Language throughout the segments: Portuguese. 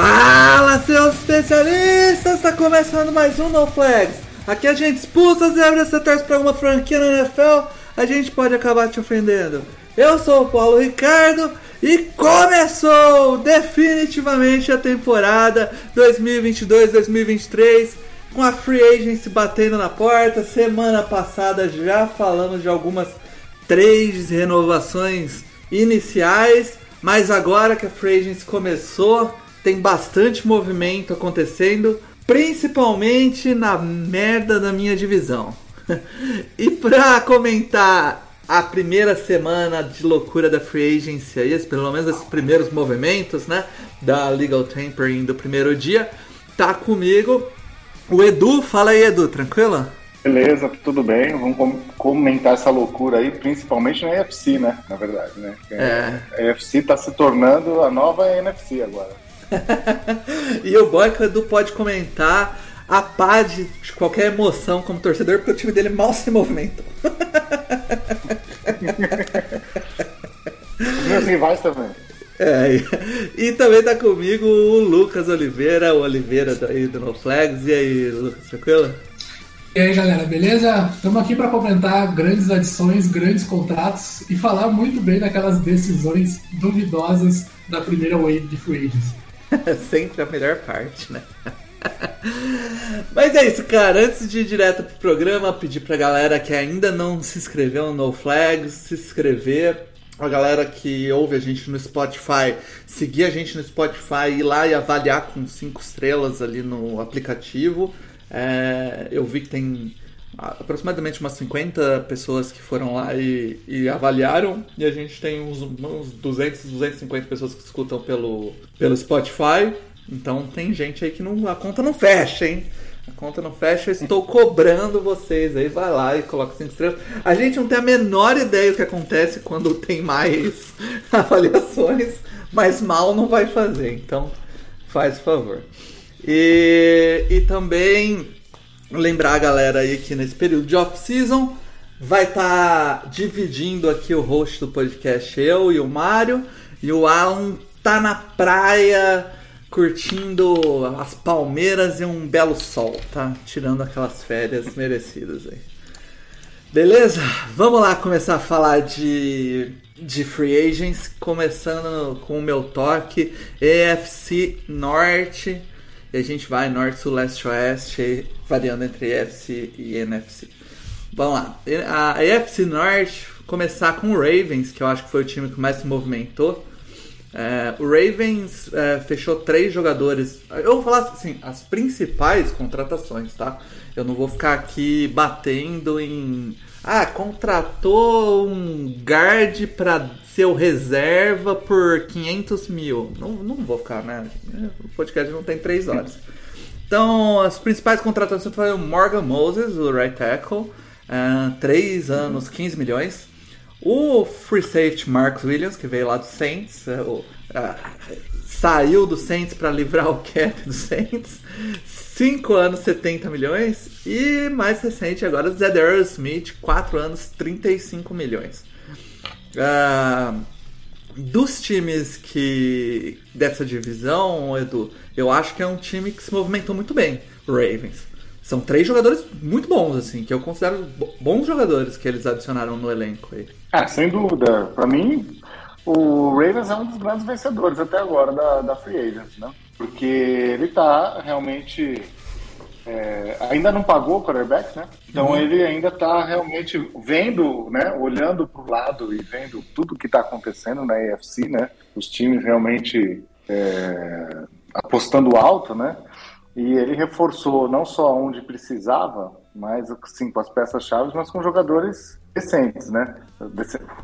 Fala, seus especialistas! Está começando mais um No Flags. Aqui a gente expulsa as zebras, você torce para alguma franquia na NFL, a gente pode acabar te ofendendo. Eu sou o Paulo Ricardo e começou definitivamente a temporada 2022-2023 com a Free Agency batendo na porta. Semana passada já falamos de algumas três renovações iniciais, mas agora que a Free Agency começou, tem bastante movimento acontecendo, principalmente na merda da minha divisão. e pra comentar a primeira semana de loucura da Free Agency, aí, pelo menos esses primeiros movimentos, né, da Legal Tampering do primeiro dia, tá comigo o Edu. Fala aí, Edu, tranquilo? Beleza, tudo bem. Vamos com- comentar essa loucura aí, principalmente na UFC, né? Na verdade, né? É. A UFC tá se tornando a nova NFC agora. e o que o Edu pode comentar a pá de de qualquer emoção como torcedor, porque o time dele mal se movimentou. Os meus rivais também. É, e, e também tá comigo o Lucas Oliveira, o Oliveira daí do No Flags. E aí, Lucas, tranquilo? E aí galera, beleza? Estamos aqui para comentar grandes adições, grandes contratos e falar muito bem daquelas decisões duvidosas da primeira wave de free agents. Sempre a melhor parte, né? Mas é isso, cara. Antes de ir direto pro programa, pedir pra galera que ainda não se inscreveu no Flags, se inscrever. A galera que ouve a gente no Spotify, seguir a gente no Spotify, ir lá e avaliar com cinco estrelas ali no aplicativo. É, eu vi que tem aproximadamente umas 50 pessoas que foram lá e, e avaliaram. E a gente tem uns, uns 200, 250 pessoas que escutam pelo, pelo Spotify. Então tem gente aí que não, a conta não fecha, hein? A conta não fecha, eu estou cobrando vocês aí. Vai lá e coloca 5 estrelas. A gente não tem a menor ideia do que acontece quando tem mais avaliações, mas mal não vai fazer. Então faz favor. E, e também lembrar a galera aí que nesse período de off-season vai estar dividindo aqui o host do podcast eu e o Mário. E o Alan tá na praia curtindo as palmeiras e um belo sol, tá? Tirando aquelas férias merecidas aí. Beleza? Vamos lá começar a falar de, de free agents, começando com o meu toque EFC Norte. E a gente vai norte, sul, leste, oeste, variando entre EFC e NFC. Vamos lá. A EFC Norte começar com o Ravens, que eu acho que foi o time que mais se movimentou. É, o Ravens é, fechou três jogadores. Eu vou falar assim, as principais contratações, tá? Eu não vou ficar aqui batendo em. Ah, contratou um guard para ser o reserva por 500 mil. Não, não vou ficar, né? O podcast não tem três horas. Então, as principais contratações foram o Morgan Moses, o right tackle, uh, 3 anos, 15 milhões. O free safety Marcus Williams, que veio lá do Saints, uh, uh, saiu do Saints para livrar o cap do Saints, 5 anos, 70 milhões. E mais recente agora, Zedar Smith, 4 anos, 35 milhões. Uh, dos times que dessa divisão, Edu, eu acho que é um time que se movimentou muito bem, o Ravens. São três jogadores muito bons, assim, que eu considero bons jogadores que eles adicionaram no elenco aí. Ah, sem dúvida. Para mim, o Ravens é um dos grandes vencedores até agora da, da Free Agents, né? Porque ele tá realmente. É, ainda não pagou o quarterback, né? Então uhum. ele ainda tá realmente vendo, né? Olhando pro lado e vendo tudo que tá acontecendo na AFC, né? Os times realmente é, apostando alto, né? E ele reforçou não só onde precisava, Mas, sim, com as peças-chave, mas com jogadores decentes, né?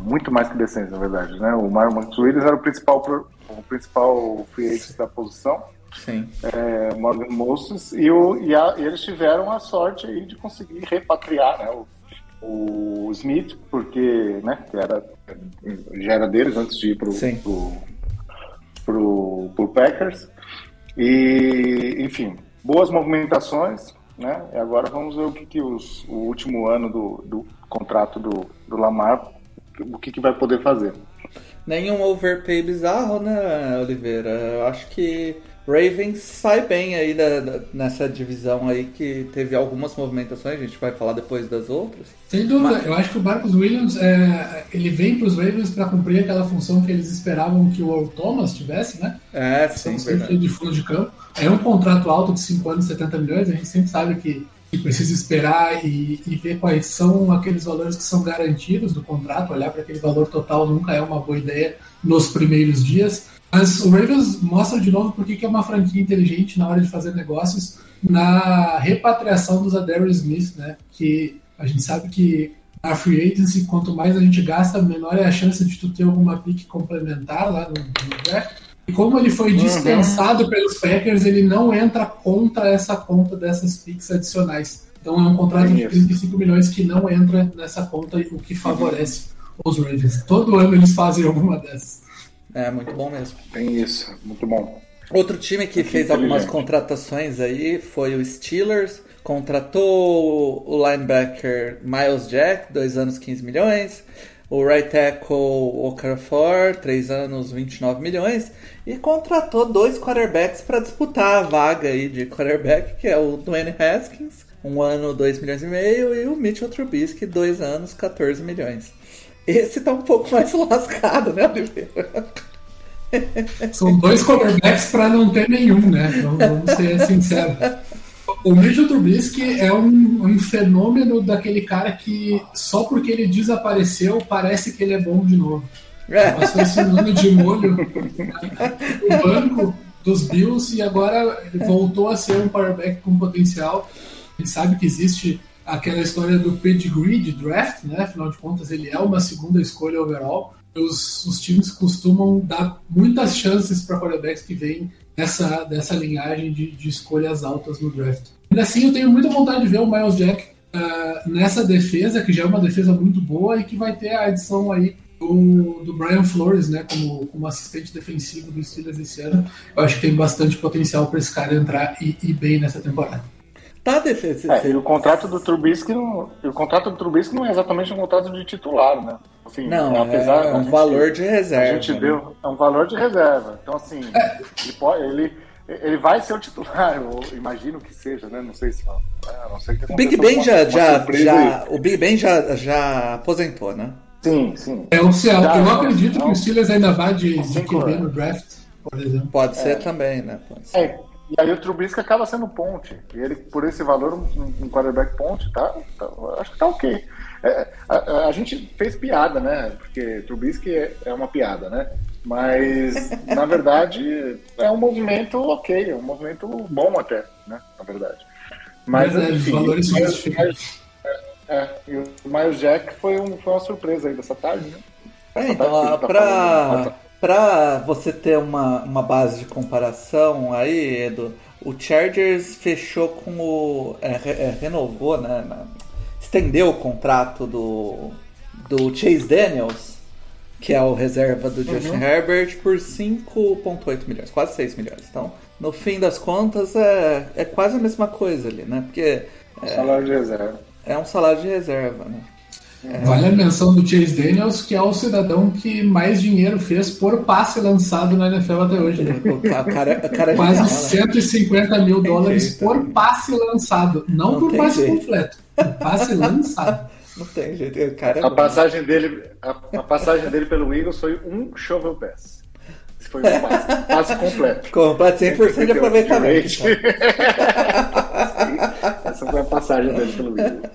Muito mais que decentes, na verdade, né? O Marcos Williams era o principal, o principal free agent da posição. Sim. É, Morgan Moses e, o, e, a, eles tiveram a sorte aí de conseguir repatriar né, o, o Smith, porque né, era, já era deles antes de ir para o Packers. E, enfim, boas movimentações, né? E agora vamos ver o que, que os, o último ano do, do contrato do, do Lamar, o que, que vai poder fazer. Nenhum overpay bizarro, né, Oliveira? Eu acho que Ravens sai bem aí da, da, nessa divisão aí que teve algumas movimentações, a gente vai falar depois das outras. Sem dúvida, Mas... eu acho que o Marcos Williams é, ele vem para os Ravens para cumprir aquela função que eles esperavam que o Earl Thomas tivesse, né? É, sim, verdade. de fundo de campo. É um contrato alto de 5 anos, 70 milhões, a gente sempre sabe que, que precisa esperar e, e, ver quais são aqueles valores que são garantidos do contrato, olhar para aquele valor total nunca é uma boa ideia nos primeiros dias. Mas o Ravens mostra de novo porque que é uma franquia inteligente na hora de fazer negócios na repatriação dos Adarius Smith, né? Que a gente sabe que a free agency, quanto mais a gente gasta, menor é a chance de tu ter alguma pick complementar lá no, no draft. E como ele foi uhum. dispensado uhum. pelos Packers, ele não entra contra essa conta dessas picks adicionais. Então é um contrato de 35 milhões que não entra nessa conta, o que favorece uhum. os Ravens. Todo ano eles fazem alguma dessas. É, muito bom mesmo. Tem isso, muito bom. Outro time que fez algumas contratações aí foi o Steelers. Contratou o linebacker Miles Jack, 2 anos 15 milhões. O right tackle Okafor, 3 anos 29 milhões. E contratou dois quarterbacks para disputar a vaga aí de quarterback, que é o Dwayne Haskins, um ano 2 milhões e meio, e o Mitchell Trubisky, 2 anos 14 milhões. Esse tá um pouco mais lascado, né, Oliveira? São dois quarterbacks para não ter nenhum, né? Vamos ser sinceros. O Mitchell Trubisky é um, um, fenômeno daquele cara que só porque ele desapareceu parece que ele é bom de novo. É. Passou esse ano de molho no banco dos Bills e agora voltou a ser um quarterback com potencial. A gente sabe que existe aquela história do pedigree de draft, né? Afinal de contas, ele é uma segunda escolha overall. Os, os times costumam dar muitas chances para quarterbacks que vêm dessa, dessa linhagem de, de escolhas altas no draft. Ainda assim, eu tenho muita vontade de ver o Miles Jack uh, nessa defesa, que já é uma defesa muito boa e que vai ter a adição aí do, do Brian Flores, né, como, como assistente defensivo do Steelers esse ano. Eu acho que tem bastante potencial para esse cara entrar e ir bem nessa temporada. Tá, defesa. É, e o contrato do Trubisky não, o contrato do Trubisky não é exatamente um contrato de titular, né? Assim, não, apesar, é um valor de reserva. A gente né? deu, é um valor de reserva. Então, assim, é. ele, pode, ele, ele vai ser o titular, eu imagino que seja, né? Não sei se. É, não sei que o Big Ben já, já, já o Big Ben já, já aposentou, né? Sim, sim. É oficial. Já, eu acredito não, que o Steelers ainda vai de, de QB no draft, por exemplo. Pode ser é. também, né? Pode ser. É. E aí o Trubisky acaba sendo ponte. E ele, por esse valor, um, um quarterback ponte, tá, tá, acho que tá ok. É, a, a, a, gente fez piada, né? Porque Trubisky é, é uma piada, né? Mas, na verdade, é um movimento ok, é um movimento bom até, né? Na verdade. Mas, é, enfim, valores mas, mas, é, e o Miles Jack foi, um, foi uma surpresa aí dessa tarde, né? É, então, tá pra, pra você ter uma, uma base de comparação aí, Edu, o Chargers fechou com o. É, é, renovou, né? Estendeu o contrato do, do Chase Daniels, que é o reserva do Justin uhum. Herbert, por 5,8 milhões, quase 6 milhões. Então, no fim das contas, é, é quase a mesma coisa ali, né? Porque. É, salário de reserva. É um salário de reserva, né? É. Vale a menção do Chase Daniels, que é o cidadão que mais dinheiro fez por passe lançado na NFL até hoje. Né? O cara, o cara é Quase 150 mil dólares por passe lançado, não, não por passe jeito. completo, por passe lançado. Não tem jeito, o cara é a passagem dele, a, a, passagem dele pelo Eagles foi um shovel pass. Esse foi um passe, passe completo. Completo, 100% de aproveitamento. Essa foi a passagem dele pelo Eagles.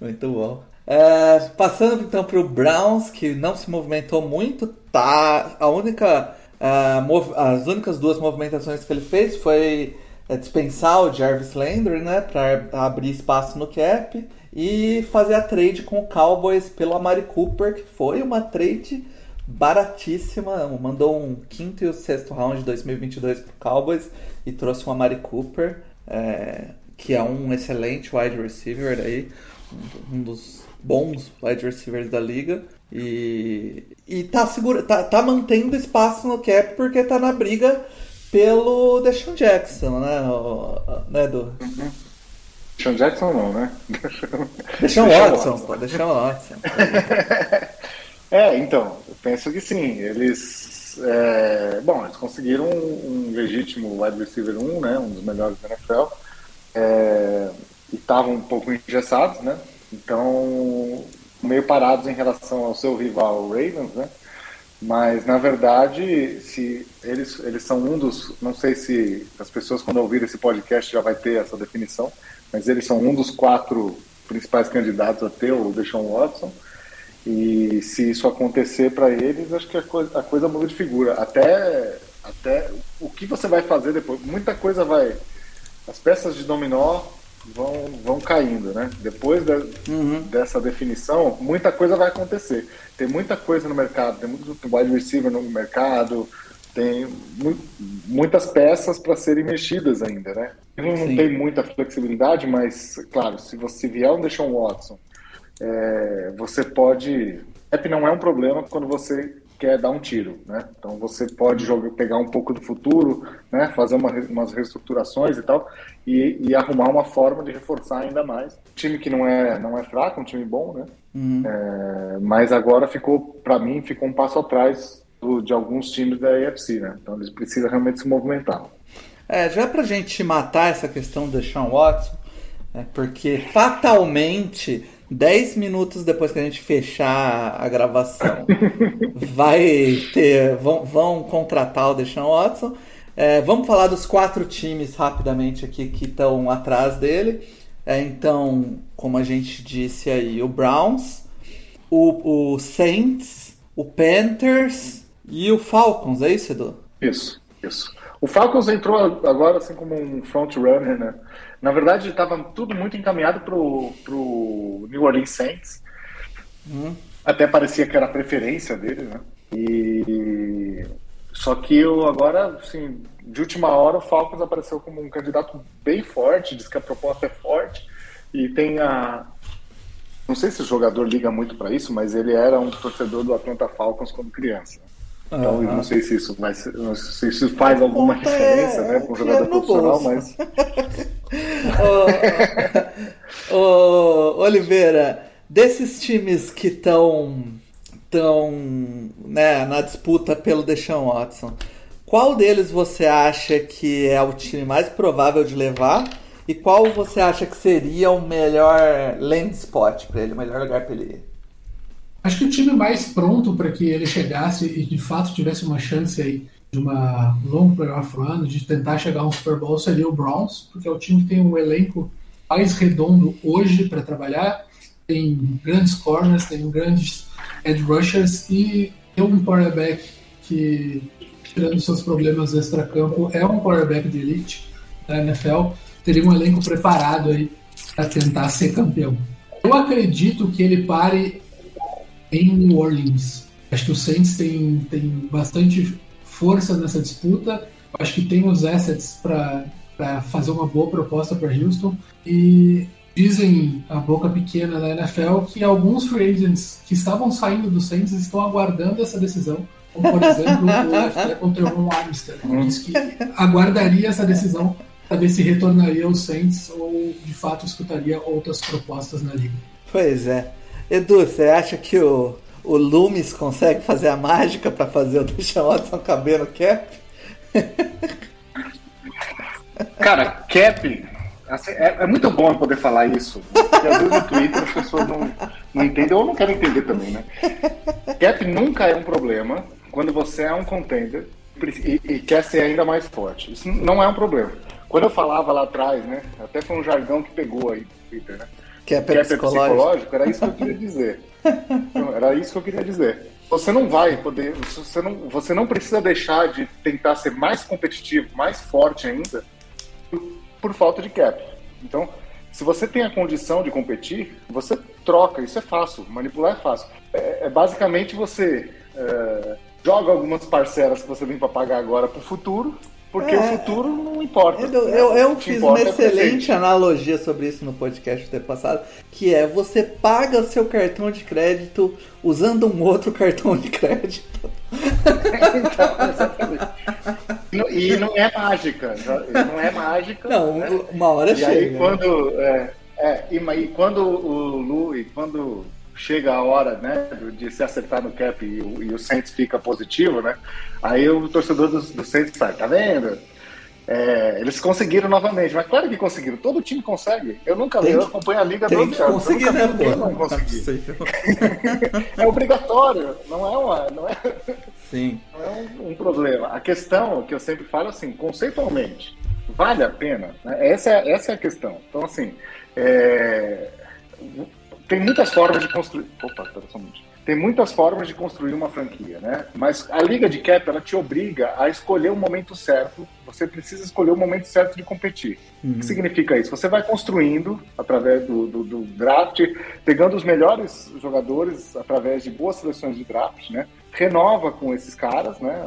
Muito bom. É, passando então para o Browns, que não se movimentou muito, tá? A única, uh, as únicas duas movimentações que ele fez foi é, dispensar o Jarvis Landry, né, para abrir espaço no cap e fazer a trade com o Cowboys pelo Amari Cooper, que foi uma trade baratíssima, mandou um quinto e o sexto round de 2022 pro Cowboys e trouxe o Amari Cooper, é, que é um excelente wide receiver aí, um dos bons wide receivers da liga. E, e tá, segura, tá, tá mantendo espaço no cap porque tá na briga pelo Deshaun Jackson, né, o, né Edu? Uhum. Deshaun Jackson não, né? Deshaun Watson, pô, Deshaun Watson. é, então, eu penso que sim, eles... É, bom, eles conseguiram um, um, legítimo wide receiver 1, né, um dos melhores da NFL, é, e estavam um pouco engessados, né? Então, meio parados em relação ao seu rival Ravens, né? Mas na verdade, se eles eles são um dos, não sei se as pessoas quando ouvirem esse podcast já vai ter essa definição, mas eles são um dos quatro principais candidatos a ter o Deshaun Watson. E se isso acontecer para eles, acho que a coisa, a coisa muda de figura. Até até o que você vai fazer depois, muita coisa vai as peças de dominó vão, vão caindo, né? Depois de, uhum. dessa definição, muita coisa vai acontecer. Tem muita coisa no mercado, tem muito wide receiver no mercado, tem mu muitas peças para serem mexidas ainda, né? Não, tem muita flexibilidade, mas, claro, se você vier um Deshaun Watson, é, você pode... App não é um problema quando você quer dar um tiro, né? Então você pode jogar, pegar um pouco do futuro, né? Fazer uma, umas reestruturações e tal, e, e, arrumar uma forma de reforçar ainda mais. Time que não é não é fraco, um time bom, né? Uhum. É, mas agora ficou, para mim, ficou um passo atrás do, de alguns times da AFC, né? Então eles precisam realmente se movimentar. É, já pra gente matar essa questão do Sean Watson, é porque fatalmente 10 minutos depois que a gente fechar a gravação, vai ter. Vão, vão contratar o Deshaun Watson. É, vamos falar dos quatro times rapidamente aqui que estão atrás dele. É, então, como a gente disse aí, o Browns, o, o Saints, o Panthers e o Falcons, é isso, Edu? Isso, isso. O Falcons entrou agora assim como um front runner, né? Na verdade, estava tudo muito encaminhado para o New Orleans Saints. Hum. Até parecia que era a preferência dele, né? E só que eu agora, assim, de última hora, o Falcons apareceu como um candidato bem forte, diz que a proposta é forte e tem a não sei se o jogador liga muito para isso, mas ele era um torcedor do Atlanta Falcons quando criança. Então, uhum. não sei se isso ser, não sei se isso faz alguma diferença, é, né, para um jogador profissional, mas. ô, ô, Oliveira, desses times que estão tão, né, na disputa pelo Deshaun Watson, qual deles você acha que é o time mais provável de levar? E qual você acha que seria o melhor land spot para ele, o melhor lugar para ele ir? Acho que o time mais pronto para que ele chegasse e de fato tivesse uma chance aí de uma longo playoff run, de tentar chegar a um Super Bowl, seria o Browns, porque é o time que tem um elenco mais redondo hoje para trabalhar, tem grandes corners, tem grandes edge rushers e tem um quarterback que, tirando seus problemas extra-campo, é um quarterback de elite da NFL, teria um elenco preparado aí para tentar ser campeão. Eu acredito que ele pare em New Orleans. Acho que o Saints tem, tem bastante força nessa disputa. Acho que tem os assets para fazer uma boa proposta para Houston. E dizem a boca pequena da NFL que alguns free agents que estavam saindo do Saints estão aguardando essa decisão. Como, por exemplo, o left contra o Armstead. Diz que aguardaria essa decisão para ver se retornaria aos Saints ou de fato escutaria outras propostas na liga. Pois é. Edu, você acha que o, o Loomis consegue fazer a mágica para fazer o Deshaun Watson caber no cap? Cara, cap assim, é, é, muito bom poder falar isso. Porque às vezes no Twitter as pessoas não, não entendem ou não querem entender também, né? Cap nunca é um problema quando você é um contender e, e quer ser ainda mais forte. Isso não é um problema. Quando eu falava lá atrás, né? Até foi um jargão que pegou aí no Twitter, né? Que é, que é psicológico. Era isso que eu queria dizer. era isso que eu queria dizer. Você não vai poder, você não, você não precisa deixar de tentar ser mais competitivo, mais forte ainda, por falta de cap. Então, se você tem a condição de competir, você troca, isso é fácil, manipular é fácil. É, é basicamente você é, joga algumas parcelas que você tem para pagar agora para o futuro, porque é, o futuro não importa. Eu, eu, eu fiz uma é excelente analogia sobre isso no podcast do passado, que é você paga o seu cartão de crédito usando um outro cartão de crédito. então, exatamente. E não é mágica. Não é mágica. Não, né? uma hora e chega. Aí, quando, é, é, e, e quando o Lu, e quando chega a hora né, de se acertar no cap e o, e o Saints fica positivo, né? Aí o torcedor do, do Saints sai, tá vendo? É, eles conseguiram novamente, mas claro que conseguiram. Todo time consegue. Eu nunca vi, eu acompanho a liga tem que conseguir, né, pô? Não conseguir. é obrigatório, não é uma, não é, Sim. Não é um, um, problema. A questão que eu sempre falo assim, conceitualmente, vale a pena? Né? Essa, é, essa é a questão. Então, assim, é, tem muitas formas de construir. Opa, só um Tem muitas formas de construir uma franquia, né? Mas a liga de cap ela te obriga a escolher o momento certo. Você precisa escolher o momento certo de competir. Uhum. O que uhum. significa isso? Você vai construindo através do, do, do, draft, pegando os melhores jogadores através de boas seleções de draft, né? Renova com esses caras, né?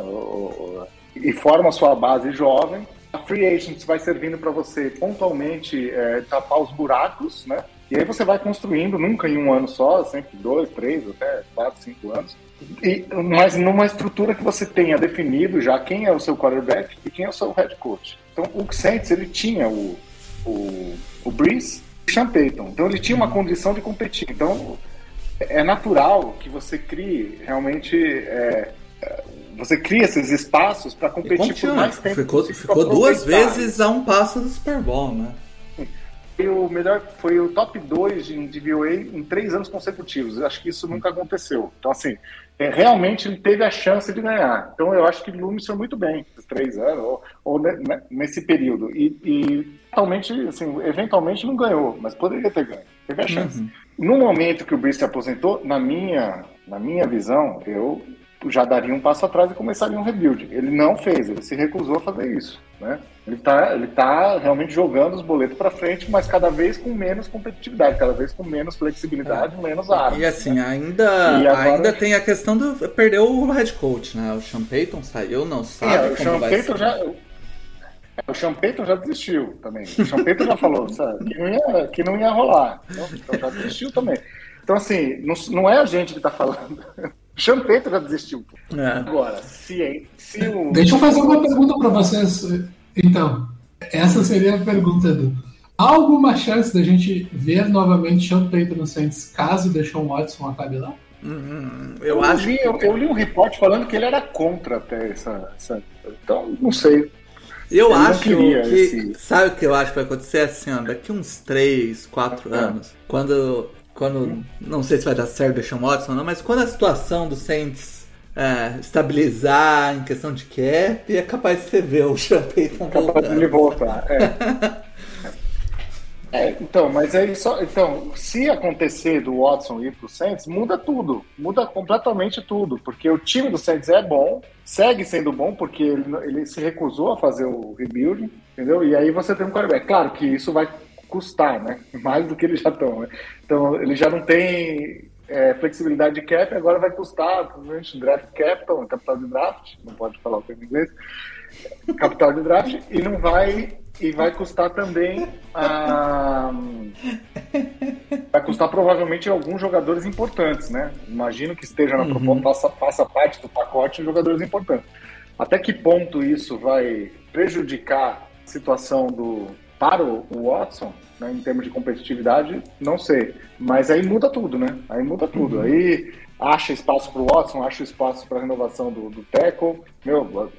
E forma a sua base jovem. A free agents vai servindo para você pontualmente é, tapar os buracos, né? E aí você vai construindo, nunca em um ano só, sempre dois, três, até quatro, cinco anos. E, mas numa estrutura que você tenha definido já quem é o seu quarterback e quem é o seu head coach. Então o Saints, ele tinha o, o, o Breeze e o Sean Payton. Então ele tinha uma condição de competir. Então é natural que você crie realmente... É, é você cria esses espaços para competir por mais tempo. Ficou, ficou duas vezes a um passo do Super Bowl, né? Foi o melhor, foi o top 2 de, de VOA em três anos consecutivos. Eu acho que isso nunca aconteceu. Então, assim, é, realmente ele teve a chance de ganhar. Então, eu acho que ele foi muito bem esses três anos, ou, ou nesse período. E, e totalmente, assim, eventualmente não ganhou, mas poderia ter ganho. Teve a chance. Uhum. No momento que o Brice se aposentou, na minha, na minha visão, eu já daria um passo atrás e começaria um rebuild. Ele não fez, ele se recusou a fazer isso. Né? Ele está ele tá realmente jogando os boletos para frente, mas cada vez com menos competitividade, cada vez com menos flexibilidade, é. menos armas. E assim, né? ainda, e agora... ainda tem a questão do. Perdeu o head coach, né? O Sean Payton saiu, não sabe. É, o Sean Payton já. O Sean Payton já desistiu também. O Sean Payton já falou sabe, que, não ia, que não ia rolar. Então, então já desistiu também. Então, assim, não, não é a gente que está falando. Champeto já desistiu. É. Agora, se, se o. Deixa eu fazer uma pergunta para vocês. Então, essa seria a pergunta do. Há alguma chance da gente ver novamente Sean Payton no Saints caso Deshaun Watson acabe lá? Hum, eu, eu, acho. Li, eu, eu, li um repórter falando que ele era contra até essa. essa... Então, não sei. Eu, eu acho que. Esse... Sabe o que eu acho que vai acontecer assim, ó, daqui uns 3, 4 é. anos, quando quando não sei se vai dar certo deixar o Watson ou não, mas quando a situação do Saints é, estabilizar em questão de cap, é capaz de você ver o Sean Payton Capaz de ele voltar, é. é. então, mas aí só. Então, se acontecer do Watson ir pro Saints, muda tudo. Muda completamente tudo. Porque o time do Saints é bom, segue sendo bom, porque ele, ele se recusou a fazer o rebuild, entendeu? E aí você tem um quarterback. Claro que isso vai custar, né? Mais do que eles já estão, né? Então, ele já não tem é, flexibilidade de cap, agora vai custar, provavelmente, draft capital, capital de draft, não pode falar o termo em inglês, capital de draft, e não vai, e vai custar também, ah, vai custar provavelmente alguns jogadores importantes, né? Imagino que esteja na uhum. proposta, faça, faça parte do pacote de jogadores importantes. Até que ponto isso vai prejudicar a situação do, para o Watson, né, em termos de competitividade, não sei. Mas aí muda tudo, né? Aí muda tudo. Uhum. Aí acha espaço para o Watson, acha espaço para renovação do, do Teco. Meu,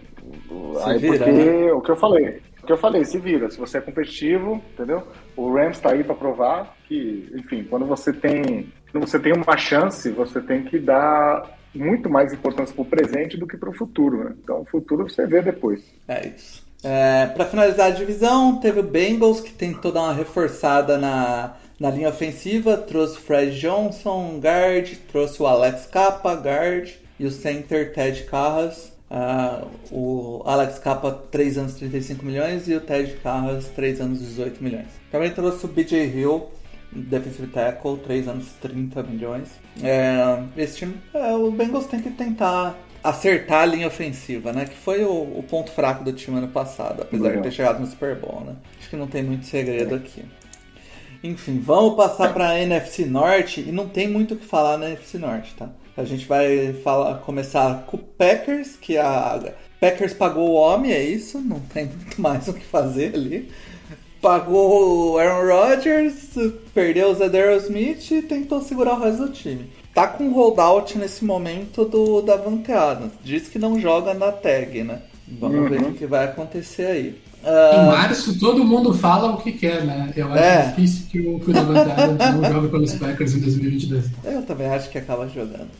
se aí vira, porque né? o que eu falei. O que eu falei, se vira. Se você é competitivo, entendeu? O Rams está aí para provar que, enfim, quando você tem quando você tem uma chance, você tem que dar muito mais importância para o presente do que para o futuro. Né? Então, o futuro você vê depois. É isso. É, para finalizar a divisão, teve o Bengals que tentou dar uma reforçada na, na linha ofensiva, trouxe o Fred Johnson, guard, trouxe o Alex Capa, guard, e o center Ted Carras. Uh, o Alex Capa 3 anos 35 milhões e o Ted Carras 3 anos 18 milhões. Também trouxe o BJ Hill, defensive tackle, 3 anos 30 milhões. É, esse time, é, o Bengals tem que tentar acertar a linha ofensiva, né? Que foi o, o ponto fraco do time ano passado, apesar de ter chegado no Super Bowl, né? Acho que não tem muito segredo aqui. Enfim, vamos passar para a NFC Norte e não tem muito o que falar na NFC Norte, tá? A gente vai falar, começar com o Packers, que a Packers pagou o homem, é isso, não tem muito mais o que fazer ali. Pagou o Aaron Rodgers, perdeu o Zadero Smith e tentou segurar o resto do time. Tá com holdout nesse momento do da Adams. Diz que não joga na tag, né? Vamos uhum. ver o que vai acontecer aí. Uh... Em março todo mundo fala o que quer, né? Eu acho é. difícil que o, que o Davante Adams não jogue pelos Packers em 2022. Eu também acho que acaba jogando.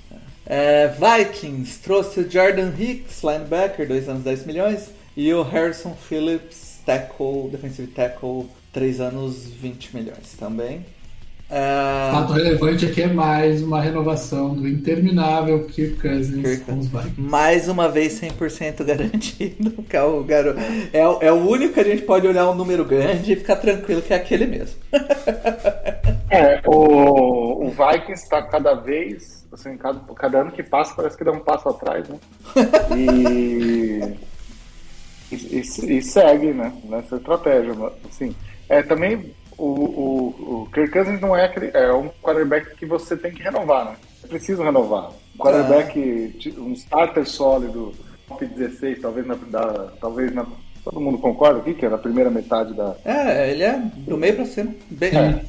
É, Vikings trouxe o Jordan Hicks, linebacker, 2 anos 10 milhões, e o Harrison Phillips, tackle, defensive tackle, 3 anos 20 milhões também. É... Fato relevante aqui é mais uma renovação do interminável Kirk Cousins Kirk. com os Vikings. Mais uma vez 100% garantido. Que é, o garoto. É, é o único que a gente pode olhar um número grande e ficar tranquilo que é aquele mesmo. é, o, o Vikings está cada vez assim, cada, cada ano que passa parece que dá um passo atrás, né? E, e, e, segue, né? Nessa estratégia, assim. É, também o, o, o Kirk Cousins não é, aquele, é um quarterback que você tem que renovar, né? É preciso renovar. Um quarterback, é. um starter sólido, top 16, talvez na, da, talvez na, todo mundo concorda aqui que é na primeira metade da. É, ele é do meio para cima. Bem... É,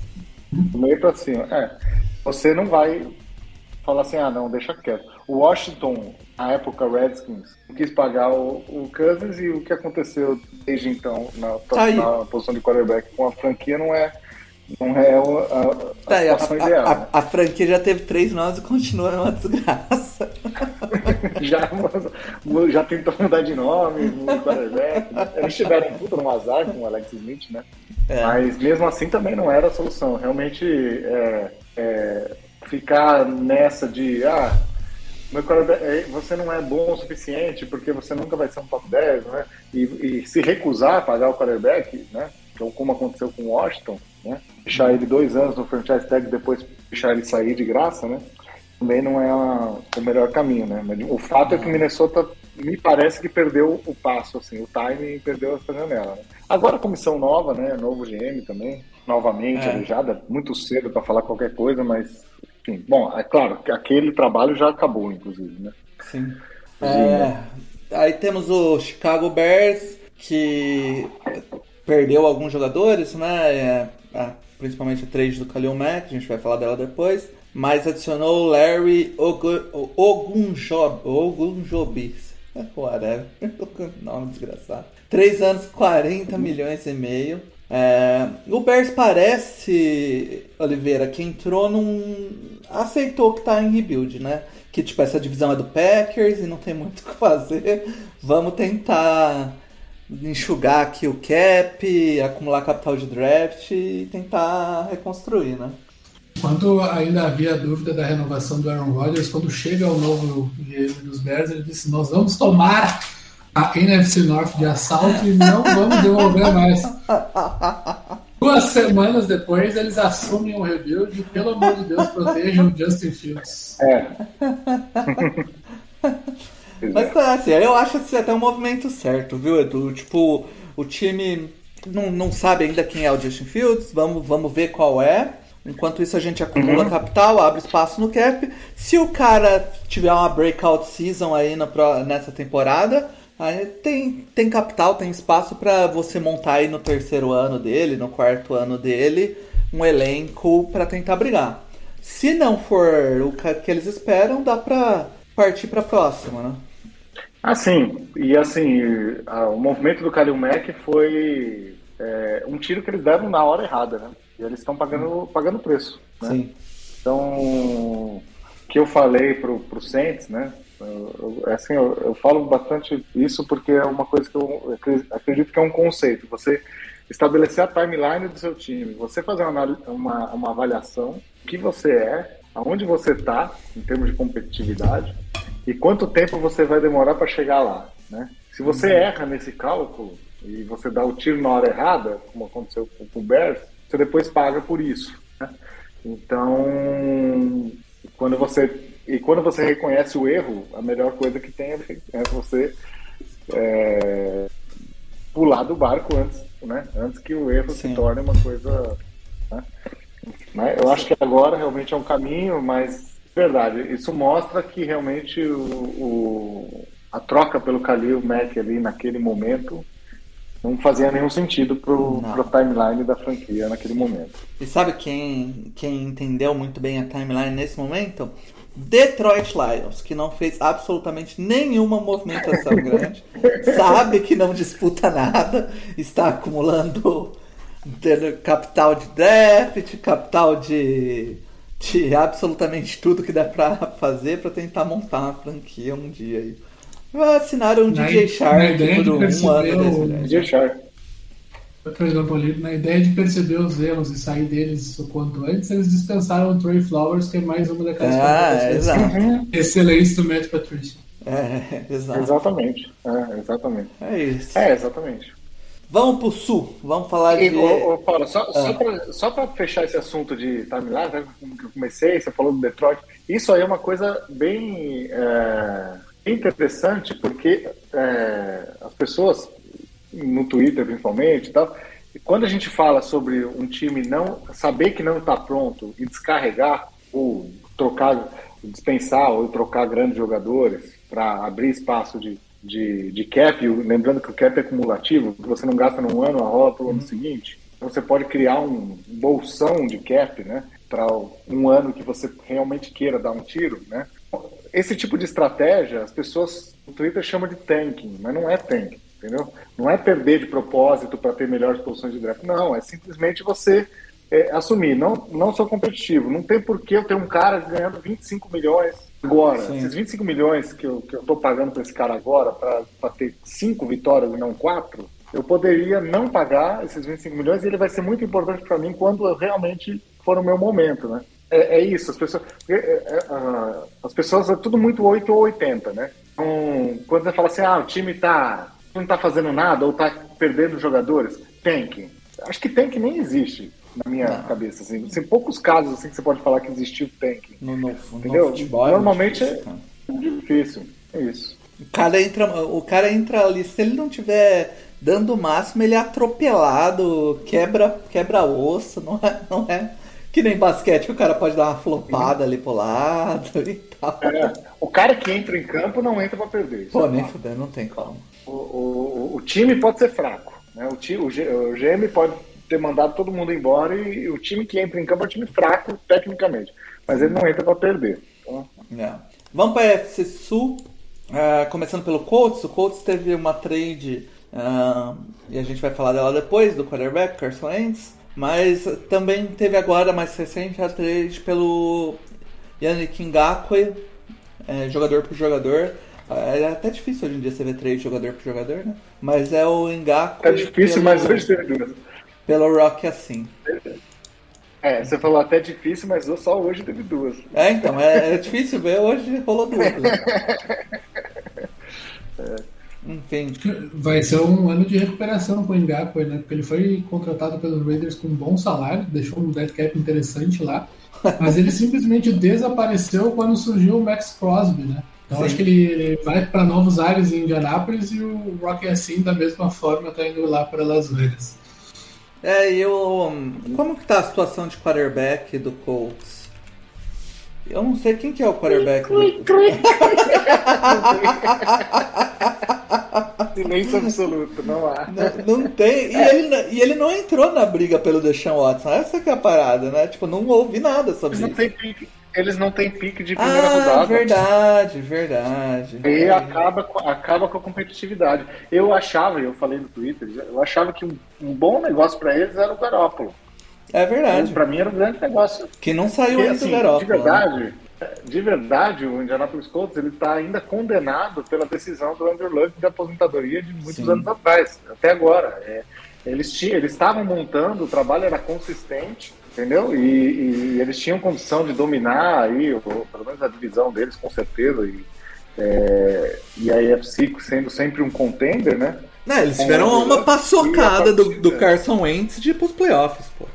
do meio para cima. É. Você não vai falar assim, ah, não, deixa quieto. O Washington, na época Redskins, quis pagar o, o Cousins e o que aconteceu desde então na, tá na posição de quarterback com a franquia não é não é a, a, tá, situação a, ideal. A, né? a, franquia já teve três nós e continua uma desgraça. já, já tentou mudar de nome, quarterback. Eles tiveram puta no azar com o Alex Smith, né? É. Mas mesmo assim também não era a solução. Realmente é, é ficar nessa de ah, meu é, você não é bom o suficiente porque você nunca vai ser um top 10, né? E, e se recusar a pagar o quarterback, né? Então, como aconteceu com o Washington, né? Deixar ele dois anos no franchise tag depois deixar ele sair de graça, né? Também não é a, o melhor caminho, né? Mas o fato é que o Minnesota me parece que perdeu o passo, assim, o timing e perdeu essa janela. Né? Agora comissão nova, né? Novo GM também, novamente, é. muito cedo para falar qualquer coisa, mas Sim. Bom, é claro que aquele trabalho já acabou, inclusive, né? Sim. É, aí temos o Chicago Bears, que perdeu alguns jogadores, né? É, é principalmente a trade do Kalil Mack, a gente vai falar dela depois. Mas adicionou o Larry Ogunjob, Ogunjobis. Whatever. Nome desgraçado. 3 anos, 40 milhões e meio. É, o Bears parece, Oliveira, que entrou num. Aceitou que tá em rebuild, né? Que tipo, essa divisão é do Packers e não tem muito o que fazer. Vamos tentar enxugar aqui o cap, acumular capital de draft e tentar reconstruir, né? Quando ainda havia dúvida da renovação do Aaron Rodgers, quando chega o novo GM dos Bears, ele disse: Nós vamos tomar a NFC North de assalto e não vamos devolver mais. Duas semanas depois, eles assumem o um rebuild e, pelo amor de Deus, protejam o Justin Fields. É. Mas tá, assim, eu acho que até um movimento certo, viu, Edu? Tipo, o time não, não sabe ainda quem é o Justin Fields, vamos, vamos ver qual é. Enquanto isso, a gente acumula uhum. capital, abre espaço no cap. Se o cara tiver uma breakout season aí na, nessa temporada, Aí tem, tem capital, tem espaço para você montar aí no terceiro ano dele, no quarto ano dele, um elenco para tentar brigar. Se não for o que eles esperam, dá para partir para a próxima, né? Assim, e assim, o movimento do Kalil Mack foi é, um tiro que eles deram na hora errada, né? E eles estão pagando, pagando preço. Né? Sim. Então, o que eu falei pro, pro Saints, né? Eu, assim, eu, eu, falo bastante isso porque é uma coisa que eu acredito que é um conceito. Você estabelecer a timeline do seu time, você fazer uma, uma, uma avaliação do que você é, aonde você está em termos de competitividade e quanto tempo você vai demorar para chegar lá, né? Se você uhum. erra nesse cálculo e você dá o tiro na hora errada, como aconteceu com o Bears, você depois paga por isso. Né? Então, quando você e quando você reconhece o erro, a melhor coisa que tem é você é, pular do barco antes, né? Antes que o erro Sim. se torne uma coisa. Né? Mas eu acho que agora realmente é um caminho, mas verdade, isso mostra que realmente o, o a troca pelo Khalil Mack ali naquele momento não fazia nenhum sentido pro, pro timeline da franquia naquele momento. E sabe quem, quem entendeu muito bem a timeline nesse momento? Detroit Lions, que não fez absolutamente nenhuma movimentação grande, sabe que não disputa nada, está acumulando capital de draft, capital de, de absolutamente tudo que dá para fazer para tentar montar uma franquia um dia aí. Assinaram um DJ Shark por um ano. DJ Shark. Na ideia de perceber os erros e sair deles o quanto antes, eles dispensaram o Trey Flowers, que é mais uma daquelas ah, é, exato. excelentes do Matt Patricia. É, exato. Exatamente. É, exatamente. É isso. É, exatamente. Vamos pro sul, vamos falar e, de. Ô, ô, Paulo, só, ah. só para fechar esse assunto de timeline, né, que eu comecei, você falou do Detroit, isso aí é uma coisa bem é, interessante, porque é, as pessoas no Twitter principalmente e tal. E quando a gente fala sobre um time não saber que não está pronto e descarregar ou trocar, dispensar ou trocar grandes jogadores para abrir espaço de, de, de cap, lembrando que o cap é cumulativo, que você não gasta num ano, a rola para o ano uhum. seguinte. Você pode criar um bolsão de cap, né? Para um ano que você realmente queira dar um tiro, né? Esse tipo de estratégia, as pessoas no Twitter chamam de tanking, mas não é tanking entendeu? Não é perder de propósito para ter melhores posições de draft, não, é simplesmente você é, assumir, não, não sou competitivo, não tem por que eu ter um cara ganhando 25 milhões agora. Sim. Esses 25 milhões que eu, que eu tô pagando para esse cara agora, para ter cinco vitórias e não quatro, eu poderia não pagar esses 25 milhões e ele vai ser muito importante para mim quando eu realmente for o meu momento, né? É, é isso, as pessoas, é, é, as pessoas é tudo muito 8 ou 80, né? Então, quando você fala assim, ah, o time tá não está fazendo nada ou está perdendo jogadores? Tank. Acho que tank nem existe na minha não. cabeça. Assim. Tem poucos casos assim que você pode falar que existiu tank. No, no, Entendeu? No futebol Normalmente é, difícil, é difícil. É isso. O cara, entra, o cara entra ali, se ele não tiver dando o máximo, ele é atropelado, quebra, quebra osso, não é, não é que nem basquete, o cara pode dar uma flopada ali pro lado e tal. É, o cara que entra em campo não entra para perder. Pô, é nem fuder, não tem como o, o, o time pode ser fraco. Né? O, time, o, o GM pode ter mandado todo mundo embora e, o time que entra em campo é um time fraco tecnicamente. Mas ele não entra para perder. Então... É. Vamos para FC Sul. Uh, começando pelo Colts. O Colts teve uma trade, uh, e a gente vai falar dela depois, do quarterback, Carson Wentz. Mas também teve agora, mais recente, a trade pelo Yannick Ngakwe, é, jogador por jogador. É até difícil hoje em dia você ver três jogador por jogador, né? Mas é o Engaku. É difícil, pelo, mas hoje teve duas. Pelo Rock assim. É, você falou até difícil, mas só hoje teve duas. É, então, é, é difícil ver, hoje rolou duas. é. Enfim. Vai ser um ano de recuperação com o Engaku, né? Porque ele foi contratado pelos Raiders com um bom salário, deixou um dead cap interessante lá. Mas ele simplesmente desapareceu quando surgiu o Max Crosby, né? Então Sim. acho que ele vai para novos ares em Indianápolis e o Rock assim da mesma forma está indo lá para Las Vegas. É, e eu. Como que tá a situação de quarterback do Colts? Eu não sei quem que é o quarterback do Silêncio absoluto, não há. Não, não tem. E, é. ele, e ele não entrou na briga pelo Deshaun Watson. Essa que é a parada, né? Tipo, não ouvi nada sobre isso. Não tem eles não têm pique de primeira ah, rodada. Verdade, verdade. E é. acaba, acaba com a competitividade. Eu achava, eu falei no Twitter, eu achava que um, um bom negócio para eles era o Garópolo. É verdade. Para mim era um grande negócio. Que não saiu ainda assim, Garópolo. De verdade, né? de verdade, o Indianapolis Colts ele está ainda condenado pela decisão do Andrew Luck de aposentadoria de muitos Sim. anos atrás, até agora. É, eles eles estavam montando, o trabalho era consistente, entendeu? E, e, eles tinham condição de dominar aí, ou, pelo menos a divisão deles, com certeza. E, É, e a AFC sendo sempre um contender, né? Não, eles tiveram uma paçocada do, do. Carson Wentz de ir pros playoffs, pô.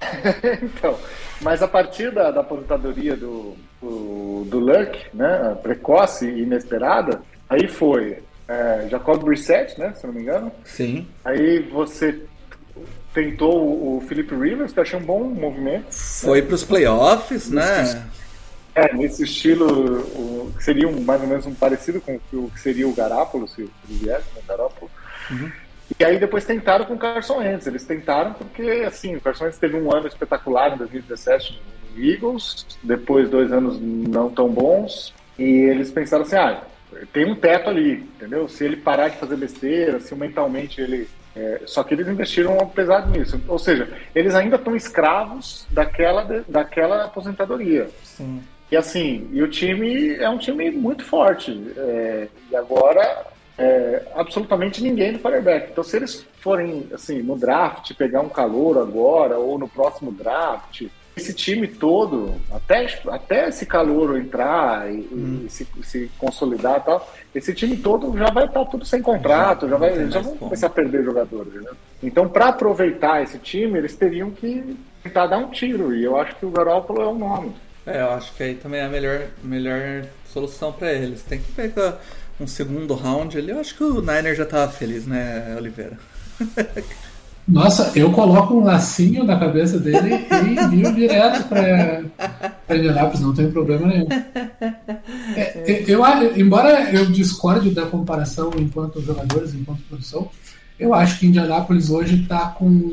então, mas a partir da, da aposentadoria do, do, do Luck, né, precoce e inesperada, aí foi é, Jacob Brissett, né, se não me engano, Sim. aí você tentou o, o Philip Rivers, que eu achei um bom movimento, Foi pros playoffs, né? é, nesse estilo, o, que seria um, mais ou menos um parecido com o que- seria o Garápolo, se ele viesse, né, Garápolo. E aí depois tentaram com o Carson Wentz. Eles tentaram porque, assim, o Carson Wentz teve um ano espetacular em 2017 no Eagles, depois dois anos não tão bons, e eles pensaram assim, ah, tem um teto ali, entendeu? Se ele parar de fazer besteira, se mentalmente ele... é, só que eles investiram pesado nisso. Ou seja, eles ainda estão escravos daquela, daquela aposentadoria. Sim. E assim, e o time é um time muito forte. é, e agora, é, absolutamente ninguém no quarterback. Então, se eles forem, assim, no draft, pegar um calor agora, ou no próximo draft, esse time todo, até, até esse calor entrar e, e se, se consolidar tal, esse time todo já vai estar tudo sem contrato, já, tem vai, já vão começar a perder jogadores. Né? Então, para aproveitar esse time, eles teriam que tentar dar um tiro. E eu acho que o Garoppolo é o nome. É, eu acho que aí também é a melhor, melhor solução pra eles. Tem que pegar um segundo round ali. Eu acho que o Niner já tava feliz, né, Oliveira? Nossa, eu coloco um lacinho na cabeça dele e envio direto para Indianapolis, não tem problema nenhum. É, é, eu, embora eu discorde da comparação enquanto jogadores, enquanto produção, eu acho que Indianapolis hoje está com.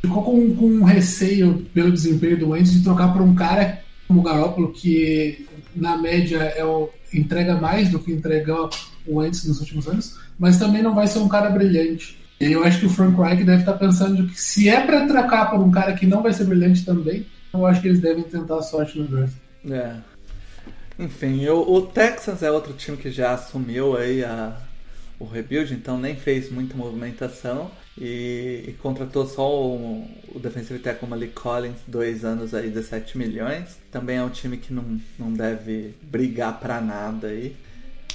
Ficou com, com um receio pelo desempenho do Wentz de trocar por um cara como o Garoppolo, que na média é o, entrega mais do que entregou o Wentz nos últimos anos, mas também não vai ser um cara brilhante. E eu acho que o Frank Reich deve estar pensando que se é para trocar por um cara que não vai ser brilhante também, eu acho que eles devem tentar a sorte no draft. É. Enfim, o, o Texans é outro time que já assumiu aí a, o rebuild, então nem fez muita movimentação e, e contratou só o, defensive tackle Malik Collins, dois anos aí, 17 milhões. Também é um time que não, não deve brigar pra nada aí.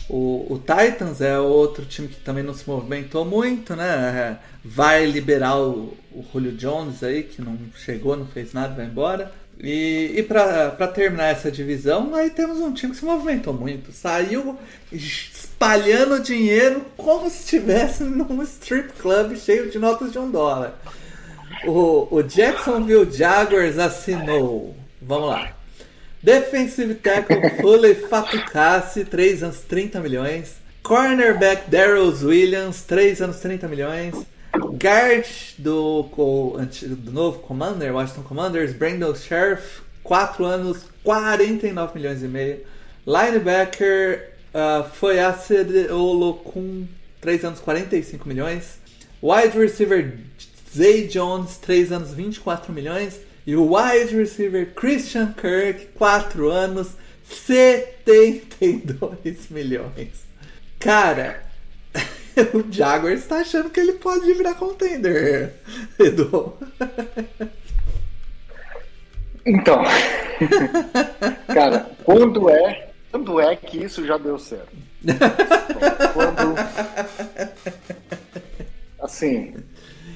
O, o, Titans é outro time que também não se movimentou muito, né? Vai liberar o, o Julio Jones aí, que não chegou, não fez nada, vai embora. E, e para terminar essa divisão, aí temos um time que se movimentou muito. Saiu espalhando dinheiro como se estivesse num strip club cheio de notas de um dólar. O, o Jacksonville Jaguars assinou. Vamos lá. Defensive tackle Foley Fatukasi, 3 anos 30 milhões. Cornerback Daryl Williams, 3 anos 30 milhões. Guard do, do novo Commander, Washington Commanders, Brandon Sheriff, 4 anos 49 milhões e meio. Linebacker uh, foi Olo com 3 anos 45 milhões. Wide receiver Zay Jones, 3 anos 24 milhões. E o wide receiver Christian Kirk, 4 anos, 72 milhões. Cara, o Jaguars está achando que ele pode virar contender, Edu. Então, cara, quando é, quando é que isso já deu certo? quando, assim,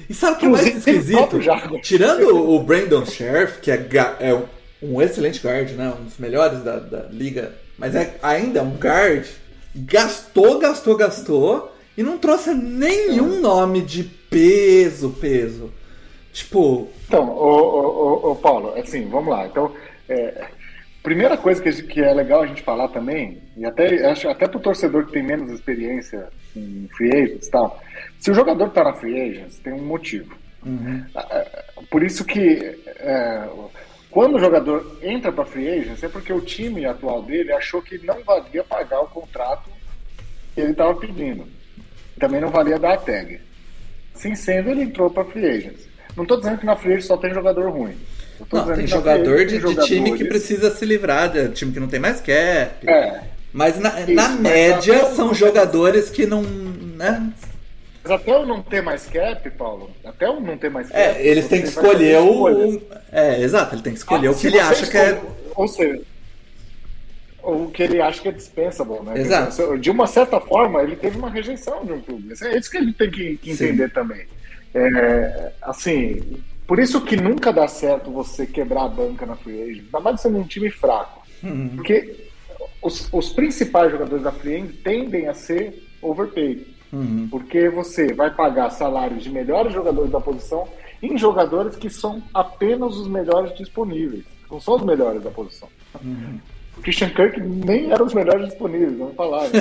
E sabe o que é mais esquisito? Tirando o Brandon Sheriff, que é, é, um excelente guard, né? Um dos melhores da, da liga, mas é ainda um guard, gastou, gastou, gastou e não trouxe nenhum nome de peso, peso. Tipo. Então, ô, ô, ô, Paulo, assim, vamos lá. Então, é, primeira coisa que, que, é legal a gente falar também, e até acho até pro torcedor que tem menos experiência em free agents e tal, se o jogador está na free agents, tem um motivo. Uhum. Por isso que é, quando o jogador entra para free agents é porque o time atual dele achou que não valia pagar o contrato que ele estava pedindo. Também não valia dar a tag. Assim sendo, ele entrou para free agents. Não estou dizendo que na free agents só tem jogador ruim. Não, tem jogador de, de time que precisa se livrar, de time que não tem mais cap. É. Mas na, Isso, na mas média são jogadores que não. Né? Mas até eu não ter mais cap, Paulo, até eu não ter mais cap. É, eles têm que escolher o. É, exato, ele tem que escolher ah, o que ele acha escolhe... que é. Ou seja, o que ele acha que é dispensable, né? Exato. De uma certa forma, ele teve uma rejeição de um clube. É isso que a gente tem que, que entender Sim. também. É, assim, por isso que nunca dá certo você quebrar a banca na free agent, ainda mais sendo um time fraco. Uhum. Porque os, os, principais jogadores da free agent tendem a ser overpaid. Uhum. Porque você vai pagar salários de melhores jogadores da posição em jogadores que são apenas os melhores disponíveis. Não são os melhores da posição. Uhum. Christian Kirk nem era os melhores disponíveis, vamos falar. Né?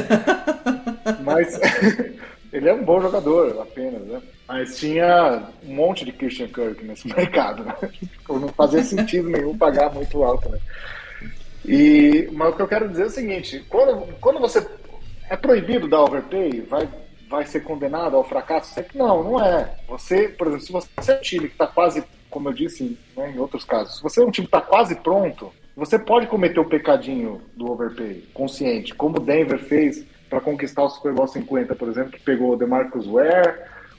Mas ele é um bom jogador, apenas, né? Mas tinha um monte de Christian Kirk nesse mercado, né? Tipo, não fazia sentido nenhum pagar muito alto, né? E, mas o que eu quero dizer é o seguinte: quando, quando você é proibido dar overpay, vai, vai ser condenado ao fracasso? Não, não é. Você, por exemplo, se você é um time que está quase, como eu disse né, em outros casos, se você é um time que está quase pronto, você pode cometer o pecadinho do overpay, consciente, como o Denver fez para conquistar o Super Bowl 50, por exemplo, que pegou o DeMarcus Ware,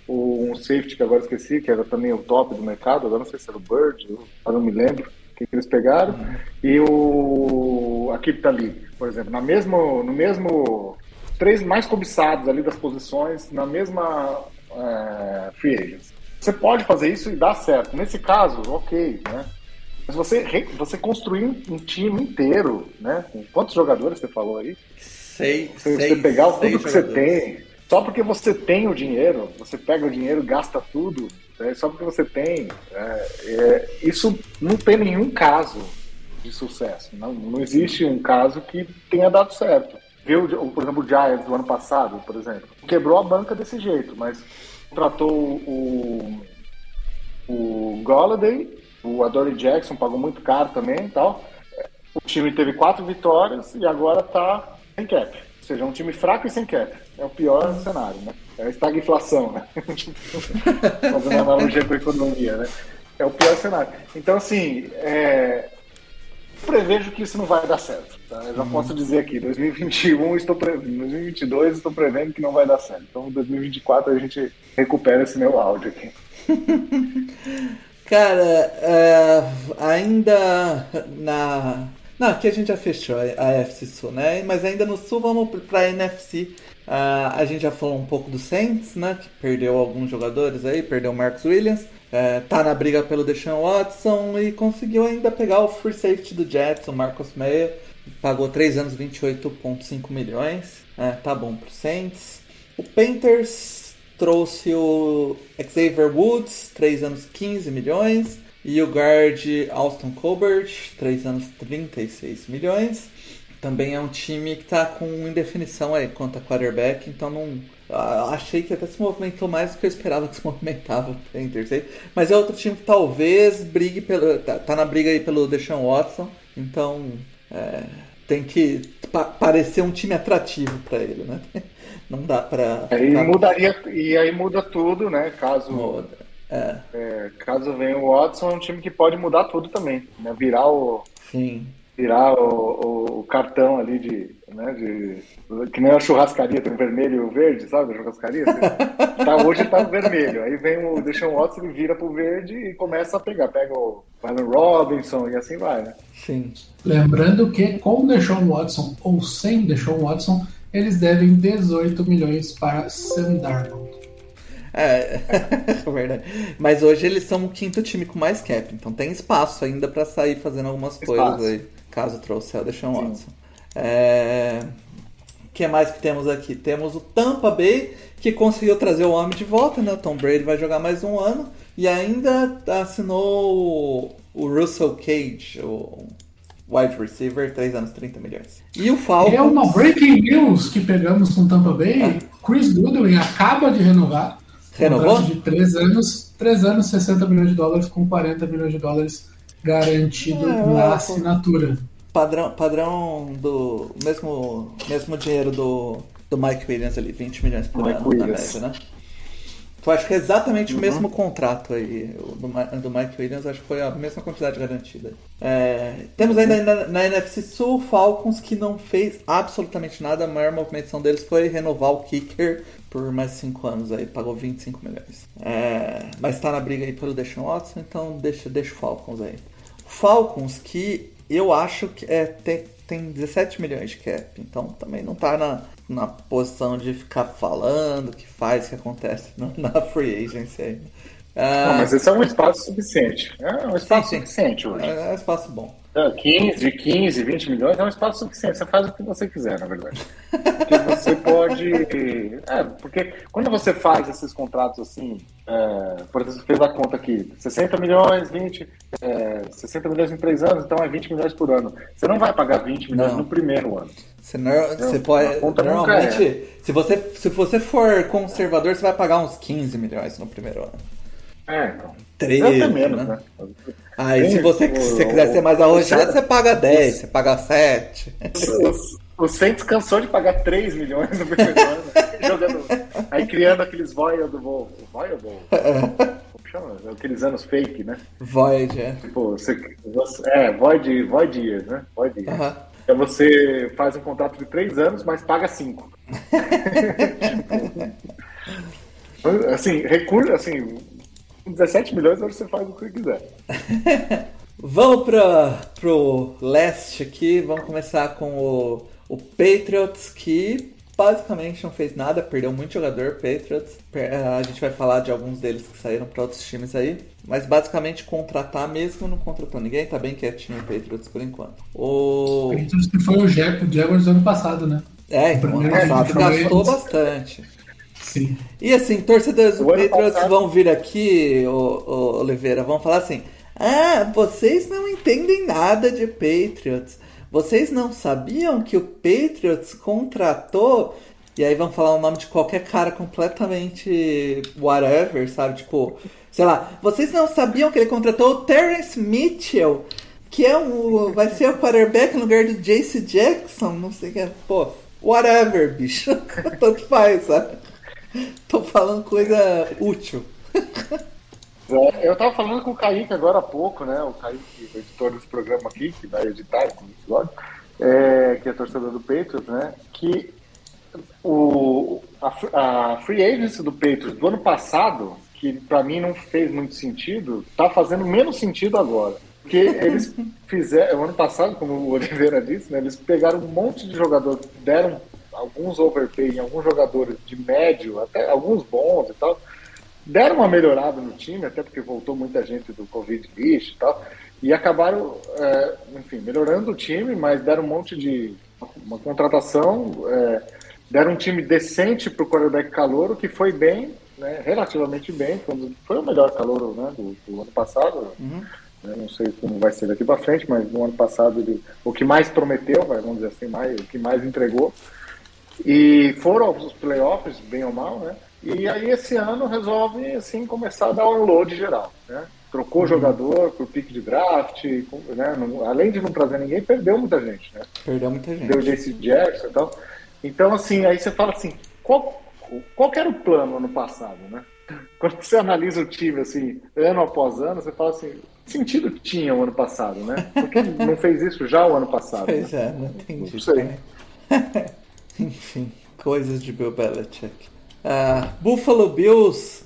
um safety que agora esqueci, que era também o top do mercado, agora não sei se era o Bird, eu não me lembro que, que eles pegaram, uhum. e o Akip Talib, por exemplo, na mesmo, no mesmo três mais cobiçados ali das posições, na mesma é, free agents. Você pode fazer isso e dar certo. Nesse caso, ok, né? Mas você, você construir um time inteiro, né? Com quantos jogadores você falou aí? Sei, você, sei, você pegar tudo que você tem, só porque você tem o dinheiro, você pega o dinheiro, gasta tudo, é, só porque você tem. É, é, isso não tem nenhum caso de sucesso. Não, não existe um caso que tenha dado certo. Viu, por exemplo, o Giants do ano passado, por exemplo, quebrou a banca desse jeito, mas tratou o, o Golladay, o Adoree Jackson pagou muito caro também e tal. O time teve quatro vitórias e agora tá sem cap. Ou seja, é um time fraco e sem cap. É o pior cenário, né? É a estagflação, né? Fazendo uma analogia com a economia, né? É o pior cenário. Então, assim, é... prevejo que isso não vai dar certo. Tá? Eu já uhum. posso dizer aqui, 2021 estou prevendo, 2022 estou prevendo que não vai dar certo. Então, 2024 a gente recupera esse meu áudio aqui. Cara, é, ainda na. Não, aqui a gente já fechou a FC Sul, né? Mas ainda no Sul vamos para a NFC. Uh, a gente já falou um pouco do Saints, né? Que perdeu alguns jogadores aí, perdeu o Marcus Williams. Uh, tá na briga pelo Deshaun Watson e conseguiu ainda pegar o free safety do Jets, o Marcus Meyer. Pagou 3 anos 28,5 milhões. Uh, tá bom pro Saints. O Panthers trouxe o Xavier Woods, 3 anos 15 milhões, e o guard Austin Colbert, 3 anos 36 milhões. Também é um time que está com indefinição aí quanto a quarterback, então não. Achei que até se movimentou mais do que eu esperava que se movimentava para Interstate. Mas é outro time que talvez brigue pelo. tá, tá na briga aí pelo Deshaun Watson. Então é, tem que pa parecer um time atrativo para ele, né? Não dá para. Aí mudaria e aí muda tudo, né? Caso muda. É. É, caso venha o Watson, é um time que pode mudar tudo também, né? Virar o Sim. virar o, o, o cartão ali de, né? De que nem a churrascaria tem o vermelho e o verde, sabe? A churrascaria. tá, hoje tá vermelho, aí vem o Deshaun Watson ele vira pro verde e começa a pegar, pega o Allen Robinson e assim vai, né? Sim. Lembrando que com o Deshaun Watson ou sem Deshaun Watson eles devem 18 milhões para Sam Darnold. É, é verdade. Mas hoje eles são o quinto time com mais cap, então tem espaço ainda para sair fazendo algumas espaço. coisas aí, caso trouxer o Deshaun Watson. É... O que mais que temos aqui? Temos o Tampa Bay, que conseguiu trazer o homem de volta, né? O Tom Brady vai jogar mais um ano. E ainda assinou o Russell Cage, o wide receiver, 3 anos, 30 milhões. E o Falcons... É uma breaking news que pegamos com Tampa Bay. Ah. Chris Goodwin acaba de renovar. Renovou? de 3 anos, 3 anos, 60 milhões de dólares com 40 milhões de dólares garantido é, na assinatura. Padrão, padrão do mesmo, mesmo dinheiro do, do Mike Williams ali, 20 milhões por Mike ano Williams. na média, né? Eu acho que é exatamente uhum. o mesmo contrato aí do, do Mike Williams, acho que foi a mesma quantidade garantida. É, temos ainda na, na, NFC Sul Falcons que não fez absolutamente nada, a maior movimentação deles foi renovar o kicker por mais 5 anos aí, pagou 25 milhões. É, mas está na briga aí pelo Deshaun Watson, então deixa, deixa o Falcons aí. Falcons que eu acho que é, tem, tem 17 milhões de cap, então também não tá na, na posição de ficar falando o que faz, o que acontece na free agency aí. Ah, não, mas esse é um espaço suficiente. É um espaço sim, sim. suficiente hoje. É, é um espaço bom. 15, de 15, 20 milhões é um espaço suficiente. Você faz o que você quiser, na verdade. Porque você pode. É, porque quando você faz esses contratos assim, é, por exemplo, você fez a conta aqui: 60 milhões, 20, é, 60 milhões em 3 anos, então é 20 milhões por ano. Você não vai pagar 20 milhões não. no primeiro ano. Você, não, você pode. Normalmente, é. se, você, se você for conservador, você vai pagar uns 15 milhões no primeiro ano. É, então. 13, menos, né? né? Aí se você, se você quiser ser mais arrojado, você paga 10, você paga 7. O, Saints cansou de pagar 3 milhões no primeiro ano, jogando, aí criando aqueles Void do Void? Como chama? Aqueles anos fake, né? Void, é. Tipo, você, você, é, Void, Void Years, né? Void Years. Uh -huh. Então você faz um contrato de 3 anos, mas paga 5. assim, recurso, assim, com 17 milhões você faz o que quiser. vamos para pro leste aqui. Vamos começar com o, o Patriots, que basicamente não fez nada, perdeu muito jogador, Patriots. A gente vai falar de alguns deles que saíram para outros times aí. Mas basicamente contratar mesmo não contratou ninguém, tá bem quietinho o Patriots por enquanto. O Patriots que foi o Jaguars ano passado, né? É, então, ano passado gastou bastante. Sim. E assim, torcedores do Patriots passado... vão vir aqui, o, o Oliveira, vão falar assim: Ah, vocês não entendem nada de Patriots. Vocês não sabiam que o Patriots contratou. E aí vão falar o nome de qualquer cara completamente whatever, sabe? Tipo, sei lá, vocês não sabiam que ele contratou o Terence Mitchell, que é um. vai ser o quarterback no lugar do Jace Jackson, não sei o que. Pô, whatever, bicho. Tanto faz, sabe? Tô falando coisa útil. É, eu tava falando com o Kaique agora há pouco, né? O Kaique, o editor desse programa aqui, que vai editar esse episódio, é, que é torcedor do Patriots, né? Que o, a, a free agency do Patriots do ano passado, que para mim não fez muito sentido, tá fazendo menos sentido agora. Porque eles fizeram, ano passado, como o Oliveira disse, né, eles pegaram um monte de jogador, deram alguns overpay em alguns jogadores de médio, até alguns bons e tal, deram uma melhorada no time, até porque voltou muita gente do Covid list e tal, e acabaram, é, enfim, melhorando o time, mas deram um monte de uma contratação, é, deram um time decente para o quarterback calouro, que foi bem, né, relativamente bem, foi, foi o melhor calouro né, do, do ano passado. Uhum. Né, não sei como vai ser daqui para frente, mas no ano passado ele, o que mais prometeu, vamos dizer assim, mais, o que mais entregou. E foram aos playoffs, bem ou mal, né? E aí esse ano resolve assim começar a dar um unload geral, né? Trocou uhum. jogador por pique de draft, né? Não, além de não trazer ninguém, perdeu muita gente, né? Perdeu muita gente. Deu JC Jackson e tal. Então, assim, aí você fala assim, qual, qual era o plano ano passado, né? Quando você analisa o time, assim, ano após ano, você fala assim, que sentido tinha o ano passado, né? Por que não fez isso já o ano passado? Pois né? é, não entendi. Não sei. Enfim, coisas de Bill Belichick. Uh, Buffalo Bills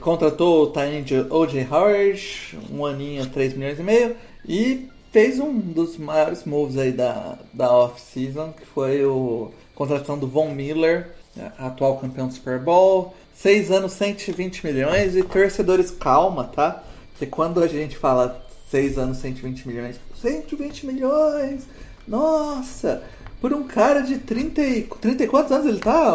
contratou o Tyrande O.J. Howard, um aninho, 3 milhões e meio, e fez um dos maiores moves aí da, da off-season, que foi o contratação do Von Miller, atual campeão do Super Bowl. 6 anos, 120 milhões, e torcedores, calma, tá? Porque quando a gente fala 6 anos, 120 milhões, 120 milhões, nossa! Por um cara de 30 e, 30 e quantos anos ele tá,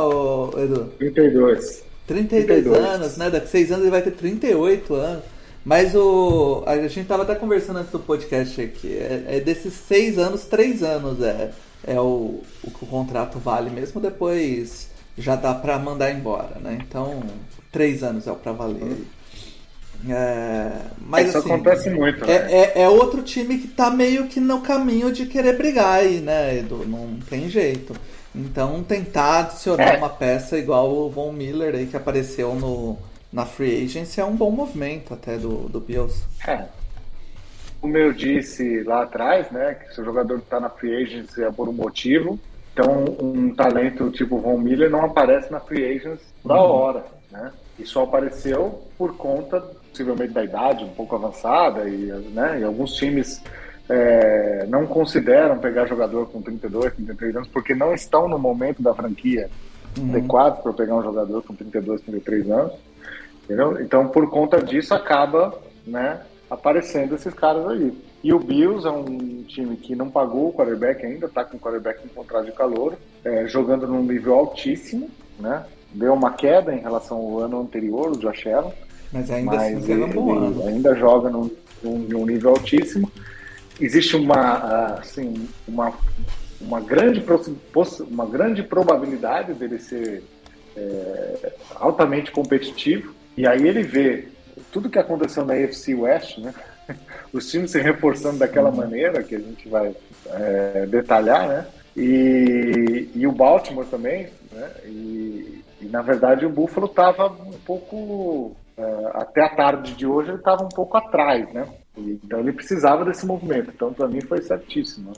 Edu? 32. 32, 32 anos, né? Daqui 6 anos ele vai ter 38 anos. Mas o. A gente tava até conversando antes do podcast aqui. É, é desses 6 anos, 3 anos é, é o, o que o contrato vale mesmo. Depois já dá pra mandar embora, né? Então, 3 anos é o pra valer. É, mas Isso assim, acontece muito. Né? É, é, é, outro time que tá meio que no caminho de querer brigar aí, né, Edu? Não tem jeito. Então tentar adicionar é. uma peça igual o Von Miller aí que apareceu no, na Free Agency é um bom movimento até do, do Bills. É. Como eu disse lá atrás, né, que se o jogador está na Free Agency é por um motivo, então um talento tipo Von Miller não aparece na Free Agency da uhum. hora, né? E só apareceu por conta possivelmente da idade um pouco avançada e, né, e alguns times é, não consideram pegar jogador com 32, 33 anos, porque não estão no momento da franquia uhum. adequado para pegar um jogador com 32, 33 anos. Entendeu? Então, por conta disso, acaba né, aparecendo esses caras aí. E o Bills é um time que não pagou o quarterback ainda, está com o quarterback em contrato de calor, é, jogando num nível altíssimo, né? Deu uma queda em relação ao ano anterior, o Josh Allen. Mas ainda mas assim, ele, ele ainda joga num, num, nível altíssimo. Existe uma, assim, uma, uma, grande, uma grande probabilidade dele ser é, altamente competitivo. E aí ele vê tudo que aconteceu na AFC West, né? Os times se reforçando daquela maneira que a gente vai é, detalhar, né? E, e o Baltimore também, né? E, e na verdade o Buffalo estava um pouco até a tarde de hoje ele estava um pouco atrás, né? E, então ele precisava desse movimento. Então para mim foi certíssimo.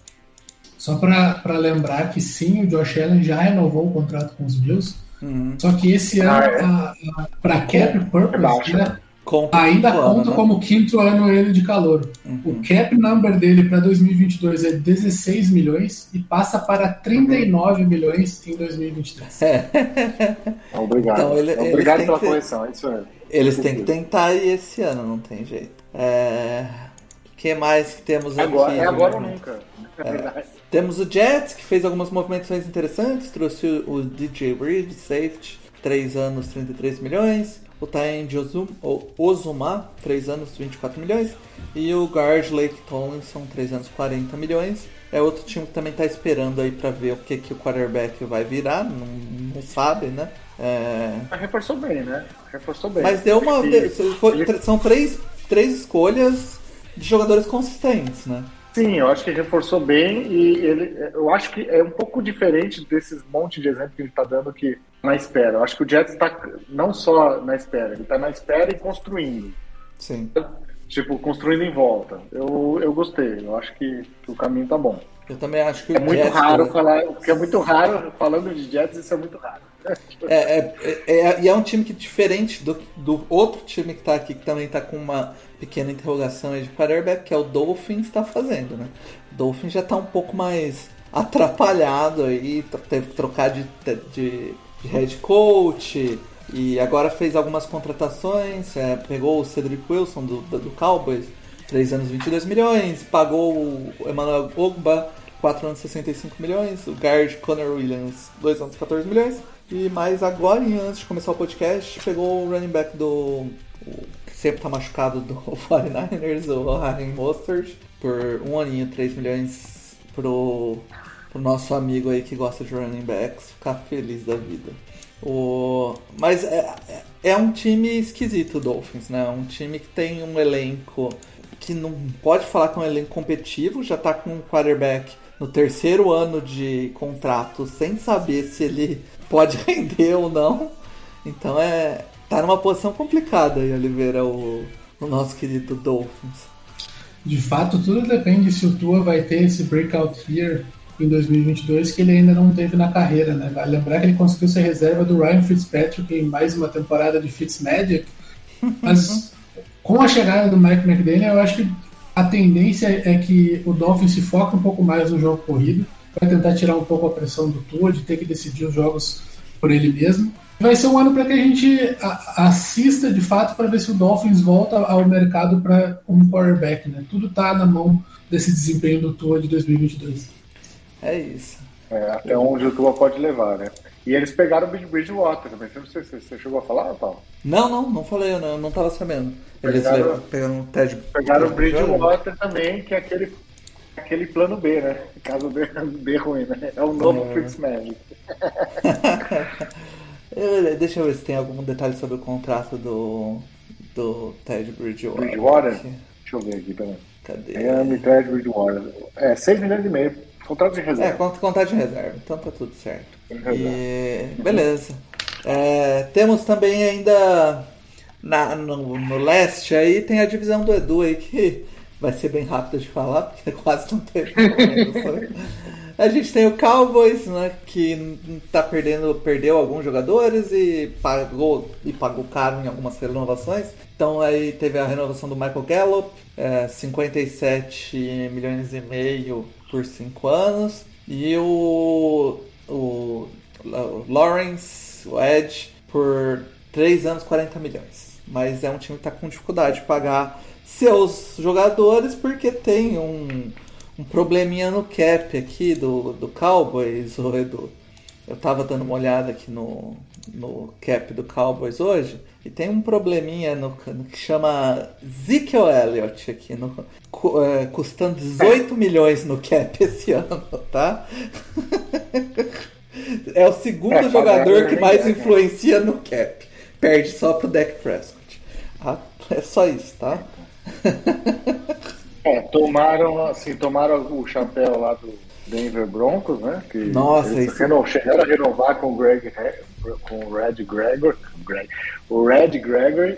Só para lembrar que sim, o Josh Allen já renovou o contrato com os Bills. Uhum. Só que esse ano, ah, é? para cap purpose, é né, Conta ainda conta né? como quinto ano ele de calor. Uhum. O cap number dele para 2022 é 16 milhões e passa para 39 uhum. milhões em 2023. É. Obrigado. Então, ele, Obrigado pela correção, é isso mesmo. Eles têm que tentar ir esse ano, não tem jeito. É... O que mais que temos agora, aqui? É agora ou nunca. É. Temos o Jets, que fez algumas movimentações interessantes, trouxe o DJ Reed, safety, 3 anos, 33 milhões o Taend Ozuma, 3 anos, 24 milhões, e o guard Lake Tomlinson, 3 anos, 40 milhões. É outro time que também está esperando aí para ver o que, que o quarterback vai virar, não, não sabe, né? É... Reforçou bem, né? Reforçou bem. Mas deu uma. São três, três escolhas de jogadores consistentes, né? Sim, eu acho que reforçou bem e ele, eu acho que é um pouco diferente desses monte de exemplos que ele está dando que na espera. Eu acho que o Jets está não só na espera, ele está na espera e construindo. Sim. Tipo, construindo em volta. Eu, eu gostei, eu acho que, que o caminho tá bom. Eu também acho que é muito Jets raro falar, porque é muito raro falando de Jets, isso é muito raro. É, é, é, e é um time que diferente do, do outro time que tá aqui, que também tá com uma pequena interrogação aí de quarterback, que é o Dolphins está fazendo, né? O Dolphins já tá um pouco mais atrapalhado aí, teve que trocar de, de, de head coach e agora fez algumas contratações, é, pegou o Cedric Wilson do, do Cowboys, 3 anos 22 milhões, pagou o Emmanuel Ogba, 4 anos 65 milhões, o guard Connor Williams, 2 anos 14 milhões, e mais agora, antes de começar o podcast, pegou o running back do sempre tá machucado do 49ers, o Raheem Mostert, por um aninho, 3 milhões pro, pro nosso amigo aí que gosta de running backs ficar feliz da vida. O... Mas é, é um time esquisito o Dolphins, né? Um time que tem um elenco que não pode falar que é um elenco competitivo, já tá com um quarterback no terceiro ano de contrato sem saber se ele pode render ou não. Então é, tá numa posição complicada aí, Oliveira, o, o nosso querido Dolphins. De fato, tudo depende se o Tua vai ter esse breakout year em 2022 que ele ainda não teve na carreira, né? Vale lembrar que ele conseguiu ser reserva do Ryan Fitzpatrick em mais uma temporada de Fitzmagic, mas com a chegada do Mike McDaniel, eu acho que a tendência é que o Dolphins se foque um pouco mais no jogo corrido, vai tentar tirar um pouco a pressão do Tua de ter que decidir os jogos por ele mesmo vai ser um ano para que a gente assista de fato para ver se o Dolphins volta ao mercado para um quarterback, né? Tudo está na mão desse desempenho do Tua de 2022. É isso. É, até onde o Tua pode levar, né? E eles pegaram o Bridgewater também. Você, você, você chegou a falar, Paulo? Não, não, não falei, eu não, não tava sabendo. Eles pegaram, pegaram o Ted. Pegaram o Bridgewater também, que é aquele, aquele plano B, né? Caso dê, dê ruim, né? É o novo é. Fitzmagic. Deixa eu ver se tem algum detalhe sobre o contrato do, do Ted Bridgewater. Bridgewater? Deixa eu ver aqui, peraí. Cadê? Miami, Ted Bridgewater. É, 6 milhões e meio. Contrato de reserva. É, contrato de reserva. Então tá tudo certo. E... Beleza. É, temos também ainda na, no, no leste aí tem a divisão do Edu aí que vai ser bem rápido de falar, porque quase não teve. A gente tem o Cowboys, né, que tá perdendo, perdeu alguns jogadores e pagou e pagou caro em algumas renovações. Então aí teve a renovação do Michael Gallup, é, 57 milhões e meio por 5 anos. E o, o, Lawrence, o Edge, por 3 anos 40 milhões. Mas é um time que está com dificuldade de pagar seus jogadores porque tem um um probleminha no cap aqui do, do Cowboys, o Edu. Eu tava dando uma olhada aqui no, no cap do Cowboys hoje e tem um probleminha no, no que chama Ezekiel Elliott aqui, no, é, custando 18 milhões no cap esse ano, tá? é o segundo é, jogador que mais né? influencia no cap. Perde só pro Dak Prescott. Ah, é só isso, tá? É, tomaram, assim, tomaram o chapéu lá do Denver Broncos, né? Que Nossa, isso... Renov... chegaram a renovar com o Greg com o Red Gregor, Greg, o Red Gregory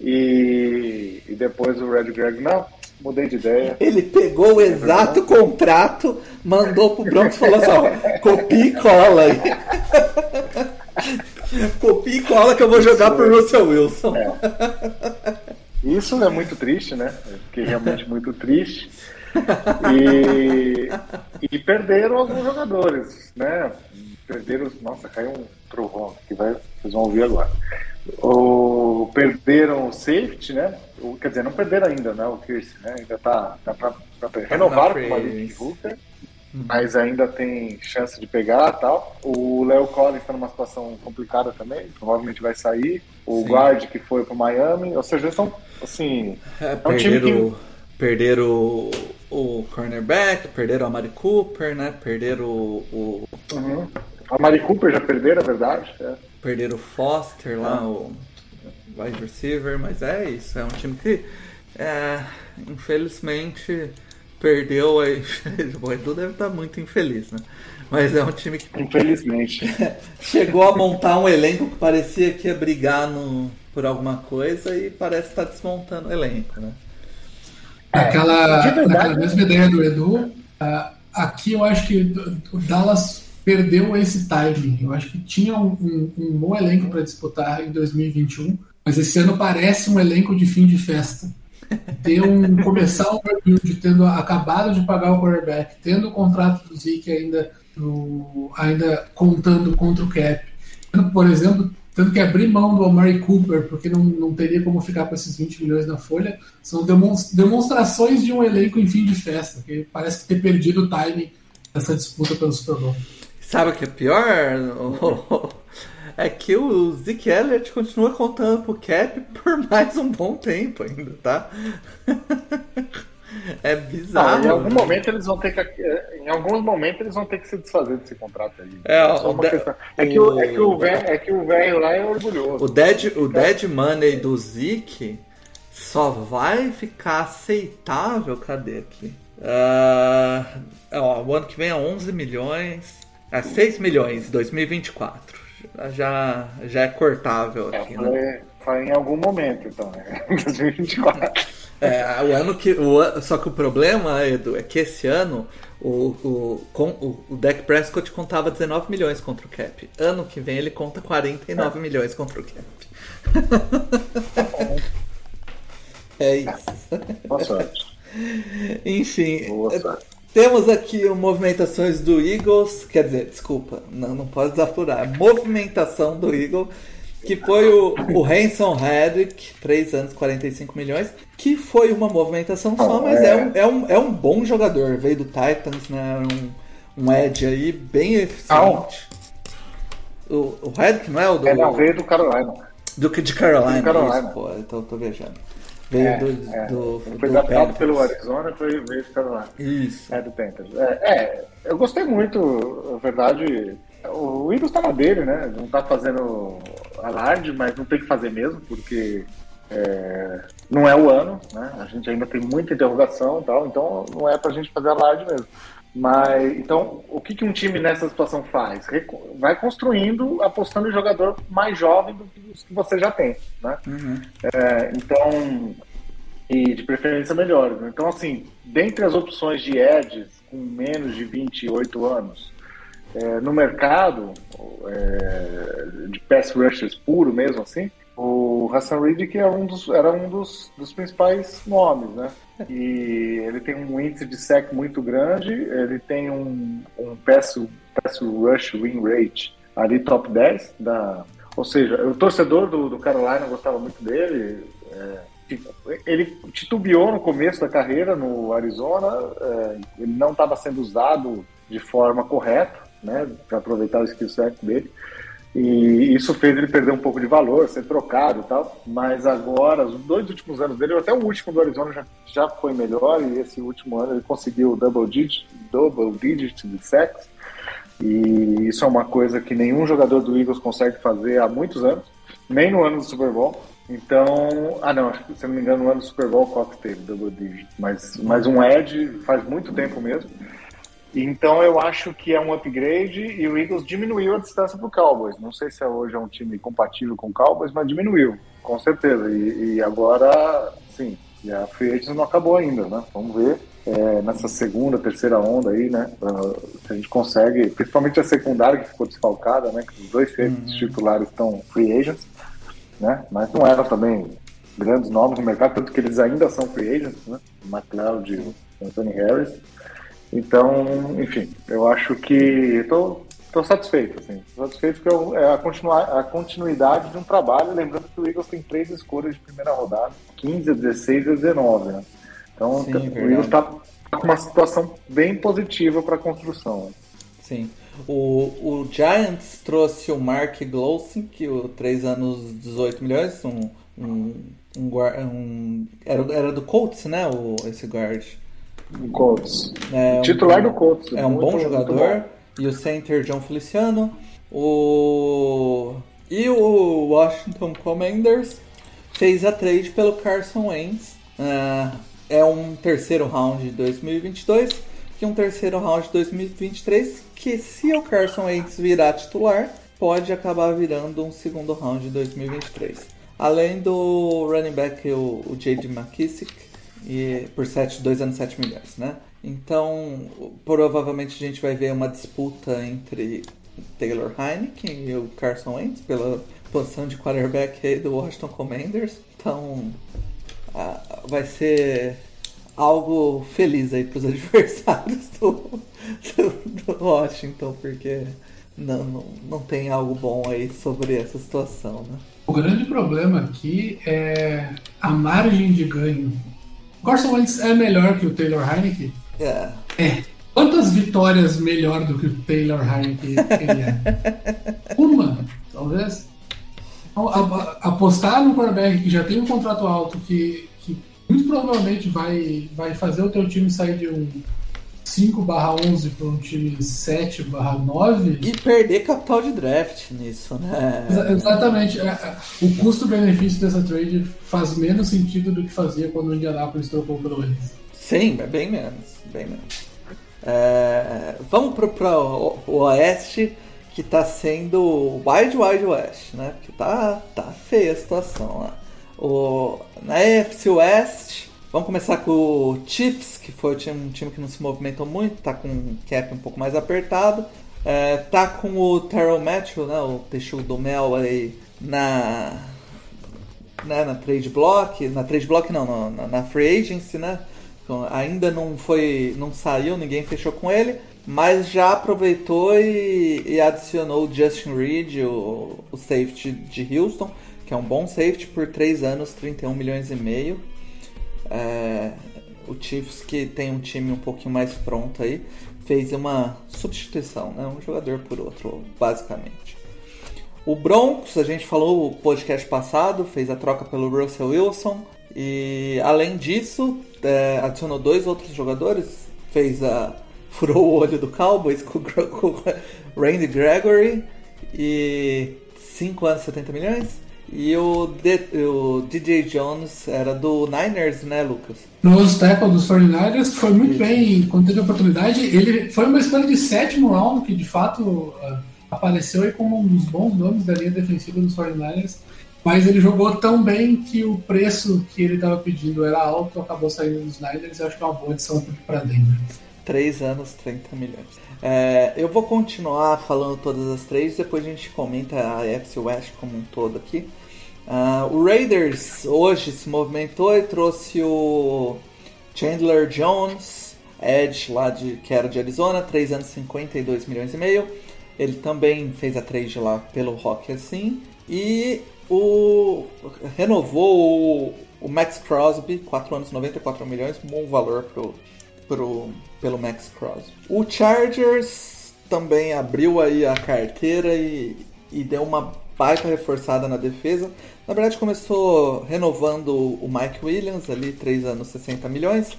e, e depois o Red Gregory, não, mudei de ideia. Ele pegou o exato contrato, mandou pro Broncos e falou assim, ó, copia e cola aí. copia e cola que eu vou jogar pro Russell Wilson. É. Isso é muito triste, né? Fiquei realmente muito triste. E, e perderam alguns jogadores, né? Perderam. Nossa, caiu um trovão que vai, vocês vão ouvir agora. O, perderam o safety, né? O, quer dizer, não perderam ainda, né? O Kirsten, né? Ainda tá, tá pra, pra renovar com o Malik Hooker mas ainda tem chance de pegar tal. O Léo Collins está numa situação complicada também, provavelmente vai sair. O Sim. guard que foi para Miami, ou seja, são assim. É, é um time que... perderam o, o cornerback, perderam a Mari Cooper, né? Perderam o. o... Uhum. A Mari Cooper já perderam, é verdade. É. Perderam o Foster lá, ah. o wide receiver, mas é isso, é um time que. É, infelizmente perdeu o Edu deve estar muito infeliz, né? Mas é um time que. Infelizmente. chegou a montar um elenco que parecia que ia brigar no, por alguma coisa e parece estar desmontando o elenco, né? Aquela, aquela mesma ideia do Edu, uh, aqui eu acho que o Dallas perdeu esse timing. Eu acho que tinha um, um, um bom elenco para disputar em 2021, mas esse ano parece um elenco de fim de festa. Ter um começar um rebuild tendo acabado de pagar o quarterback, tendo o contrato do Zeke ainda do, ainda contando contra o cap, por exemplo, tendo que abrir mão do Amari Cooper porque não, não teria como ficar com esses 20 milhões na folha, são demonstrações de um elenco em fim de festa, que parece ter perdido o timing dessa disputa pelo Super Bowl. Sabe o que é pior? é que o Zeke Elliott continua contando pro Cap por mais um bom tempo ainda, tá? é bizarro. em algum momento eles vão ter que. Eh, em alguns momentos eles vão ter que se desfazer desse contrato aí. É, é, questão... é, que, o, é, que, o velho, é que o velho lá é orgulhoso. O dead, o dead money do Zeke só vai ficar aceitável. Cadê aqui? Uh, ó, o ano que vem é 11 milhões. É 6 milhões, 2024 já, já é cortável é, aqui, é, né? Foi em algum momento, então, né? 2024. É, o ano que. O, só que o problema, Edu, é que esse ano o, o, com, o, o Dak Prescott contava 19 milhões contra o Cap. Ano que vem ele conta 49 é. milhões contra o Cap. é isso. Boa sorte. Enfim. Boa sorte. Temos aqui movimentações do Eagles, quer dizer, desculpa, não, não pode desapurar. Movimentação do Eagles, que foi o, o Hanson Reddick, 3 anos, 45 milhões, que foi uma movimentação só, mas é um, é um, é um bom jogador. Veio do Titans, né? Um, um edge aí bem eficiente. O, o Reddick não é o do. É, não, veio do Carolina. Do, de Carolina, do Carolina. Isso, pô, então tô viajando. Veio é, do, é. do, Foi adaptado pelo Arizona foi veio ficar lá. Isso. É do Panthers. É, é, eu gostei muito, na verdade. O Eagles tá na dele, né? Não tá fazendo alarde, mas não tem que fazer mesmo, porque é, não é o ano, né? A gente ainda tem muita interrogação e tal, então não é pra gente fazer alarde mesmo. Mas então, o que, que um time nessa situação faz? Vai construindo, apostando em jogador mais jovem do que os que você já tem, né? Uhum. É, então, e de preferência melhores. Né? Então, assim, dentre as opções de edges com menos de 28 anos. É, no mercado é, de pass rushers puro mesmo assim, o Hassan Riddick é um dos, era um dos, dos principais nomes, né? E ele tem um índice de sec muito grande, ele tem um, um pass, pass rush win rate ali top 10 da, ou seja, o torcedor do, do Carolina gostava muito dele. É, ele titubeou no começo da carreira no Arizona, é, ele não estava sendo usado de forma correta, né, para aproveitar o skill set dele. E isso fez ele perder um pouco de valor, ser trocado e tal. Mas agora, os dois últimos anos dele, até o último do Arizona já, já foi melhor. E esse último ano ele conseguiu double digit, double digit de sacks. E isso é uma coisa que nenhum jogador do Eagles consegue fazer há muitos anos, nem no ano do Super Bowl. Então, ah não, se não me engano, no ano do Super Bowl o Cox teve double digit, mas, mas um edge faz muito tempo mesmo. Então eu acho que é um upgrade e o Eagles diminuiu a distância para o Cowboys. Não sei se é hoje é um time compatível com o Cowboys, mas diminuiu, com certeza. E, e agora, sim, e a free agency não acabou ainda, né? Vamos ver é, nessa segunda, terceira onda aí, né? se a gente consegue, principalmente a secundária que ficou desfalcada, né? Que os dois uhum. titulares estão free agents, né? Mas não eram também grandes nomes no mercado, tanto que eles ainda são free agents, né? McLeod e Anthony Harris. Então, enfim, eu acho que estou tô, tô satisfeito, assim. Tô satisfeito porque é a, continuar, a continuidade de um trabalho, lembrando que o Eagles tem três escolhas de primeira rodada, 15, 16 e 19, né? Então, Sim, o Eagles está com uma situação bem positiva para a construção. Sim. O, o Giants trouxe o Mark Glowson, que o 3 anos 18 milhões, um, um, um, um era, era do Colts, né? O, esse guard. Colts. É, titular do Colts. É um muito, bom jogador. Bom. E o center John Feliciano. O... E o Washington Commanders fez a trade pelo Carson Wentz. Uh, é um terceiro round de 2022 e um terceiro round de 2023 que se o Carson Wentz virar titular, pode acabar virando um segundo round de 2023. Além do running back o, o J.D. McKissick e por 7, 2 anos 7 milhões, né? Então, provavelmente a gente vai ver uma disputa entre Taylor Heineken e o Carson Wentz pela posição de quarterback do Washington Commanders. Então, vai ser algo feliz aí para os adversários do, do, do, Washington, porque não, não, não tem algo bom aí sobre essa situação, né? O grande problema aqui é a margem de ganho. Carson Wentz é melhor que o Taylor Heineken? É. É. Quantas vitórias melhor do que o Taylor Heineken ele é? Uma, talvez. Então, apostar no quarterback que já tem um contrato alto, que, que muito provavelmente vai, vai fazer o teu time sair de um 5 11 para um time 7 9 e perder capital de draft nisso, né? exatamente. É, é, o custo-benefício dessa trade faz menos sentido do que fazia quando o Indianapolis trocou pelo eles. Sim, é bem menos, bem menos. É, vamos para o Oeste que está sendo Wild Wild West, né? Porque tá, tá feia a situação lá. O, na AFC West, vamos começar com o Chiefs, que foi um time que não se movimentou muito, tá com um cap um pouco mais apertado. É, tá com o Terrell Matthew, né? O Teixudo do Mel aí na, né, na trade block, na trade block não, na, na free agency, né? Então, ainda não foi, não saiu, ninguém fechou com ele mas já aproveitou e, e adicionou o Justin Reed, o, o, safety de Houston, que é um bom safety por 3 anos, 31 milhões e meio. É, o Chiefs, que tem um time um pouquinho mais pronto aí, fez uma substituição, né? um jogador por outro, basicamente. O Broncos, a gente falou no podcast passado, fez a troca pelo Russell Wilson. E além disso, é, adicionou dois outros jogadores, fez a furou o olho do Cowboys com, com Randy Gregory e 5 anos 70 milhões. E o, D, o DJ Jones era do Niners, né, Lucas? Nos tackle dos 49ers, foi muito Isso. bem quando teve a oportunidade. Ele foi uma escolha de sétimo round, que de fato uh, apareceu aí como um dos bons nomes da linha defensiva dos 49ers. Mas ele jogou tão bem que o preço que ele estava pedindo era alto, acabou saindo dos Niners e acho que é uma boa adição para Denver. 3 anos, 30 milhões. É, eu vou continuar falando todas as três, depois a gente comenta a FC West como um todo aqui. Uh, o Raiders hoje se movimentou e trouxe o Chandler Jones, Edge lá de que era de Arizona, 3 anos 52 milhões e meio. Ele também fez a trade lá pelo Rock assim. E o renovou o, o Max Crosby, 4 anos 94 milhões, bom valor pro, pro, pelo Max Crosby. O Chargers também abriu aí a carteira e, e deu uma baita reforçada na defesa. Na verdade, começou renovando o Mike Williams, ali, 3 anos, 60 milhões.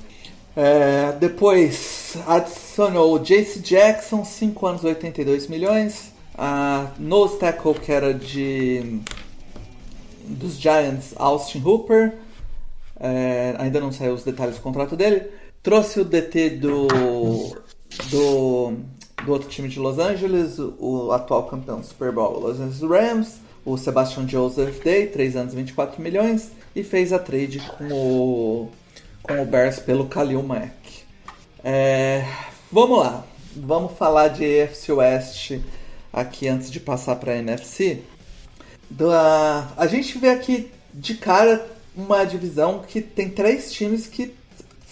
É, depois adicionou o Jace Jackson, 5 anos, 82 milhões. A nose tackle, que era de dos Giants, Austin Hooper. É, ainda não saiu os detalhes do contrato dele. Trouxe o DT do, do, do outro time de Los Angeles, o atual campeão do Super Bowl, Los Angeles Rams o Sebastian Joseph Day, 3 anos 24 milhões, e fez a trade com o, com o Bears pelo Khalil Mack. É, vamos lá, vamos falar de AFC West aqui antes de passar para a NFC. Da, a gente vê aqui de cara uma divisão que tem três times que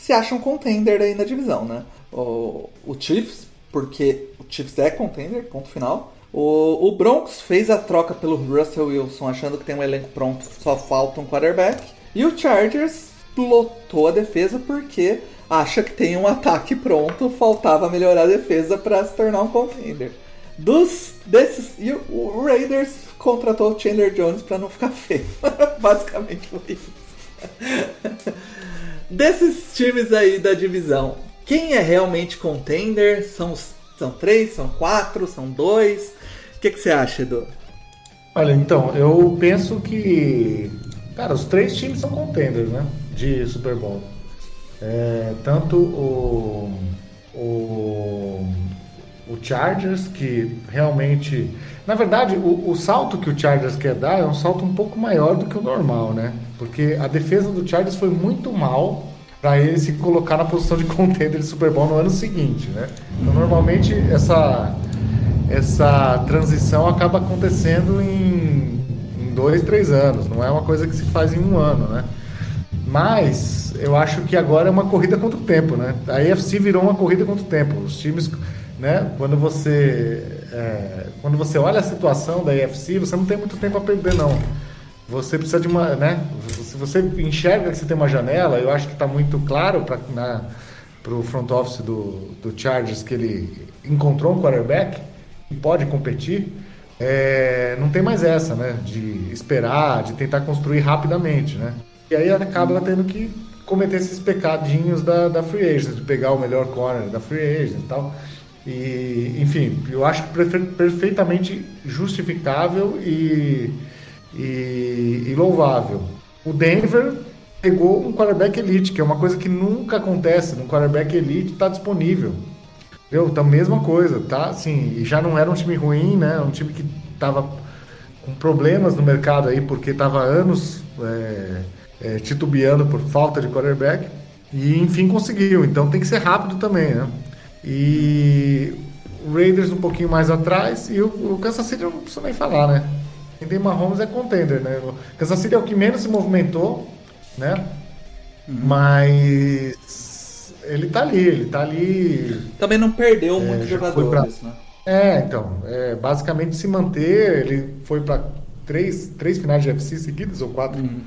se acham contender aí na divisão, né? O, o Chiefs, porque o Chiefs é contender, ponto final. O, o Broncos fez a troca pelo Russell Wilson, achando que tem um elenco pronto, só falta um quarterback. E o Chargers lotou a defesa porque acha que tem um ataque pronto, faltava melhorar a defesa para se tornar um contender. Dos desses e o Raiders contratou o Chandler Jones para não ficar feio. Basicamente foi isso. desses times aí da divisão, quem é realmente contender? São, são três, são quatro, são dois? que, que você acha, Edu? Olha, então, eu penso que. Cara, os três times são contenders, né? De Super Bowl. É, tanto o, o, o Chargers, que realmente. Na verdade, o, o, salto que o Chargers quer dar é um salto um pouco maior do que o normal, né? Porque a defesa do Chargers foi muito mal para ele se colocar na posição de contender de Super Bowl no ano seguinte, né? Então, normalmente, essa essa transição acaba acontecendo em, em dois, três anos, não é uma coisa que se faz em um ano, né? Mas eu acho que agora é uma corrida contra o tempo, né? A AFC virou uma corrida contra o tempo. Os times, né? Quando você é, quando você olha a situação da AFC, você não tem muito tempo a perder, não. Você precisa de uma, né? Se você enxerga que você tem uma janela, eu acho que está muito claro para para o front office do, do Chargers que ele encontrou um quarterback que pode competir, é, não tem mais essa, né? De esperar, de tentar construir rapidamente, né? E aí acaba tendo que cometer esses pecadinhos da, da free agent, de pegar o melhor corner da free agent e tal. E, enfim, eu acho perfeitamente justificável e, e, e louvável. O Denver pegou um quarterback elite, que é uma coisa que nunca acontece. Um quarterback elite está disponível. Entendeu? Então, mesma coisa, tá? Assim, já não era um time ruim, né? Um time que tava com problemas no mercado aí, porque tava anos é, é, titubeando por falta de quarterback. E, enfim, conseguiu. Então, tem que ser rápido também, né? E o Raiders um pouquinho mais atrás e o, o Kansas City eu não preciso nem falar, né? Quem tem Mahomes é contender, né? O Kansas City é o que menos se movimentou, né? Uhum. Mas ele tá ali, ele tá ali. Também não perdeu é, muitos jogadores, pra... né? É, então, é, basicamente se manter, ele foi para três, três finais de UFC seguidas ou quatro? Uhum.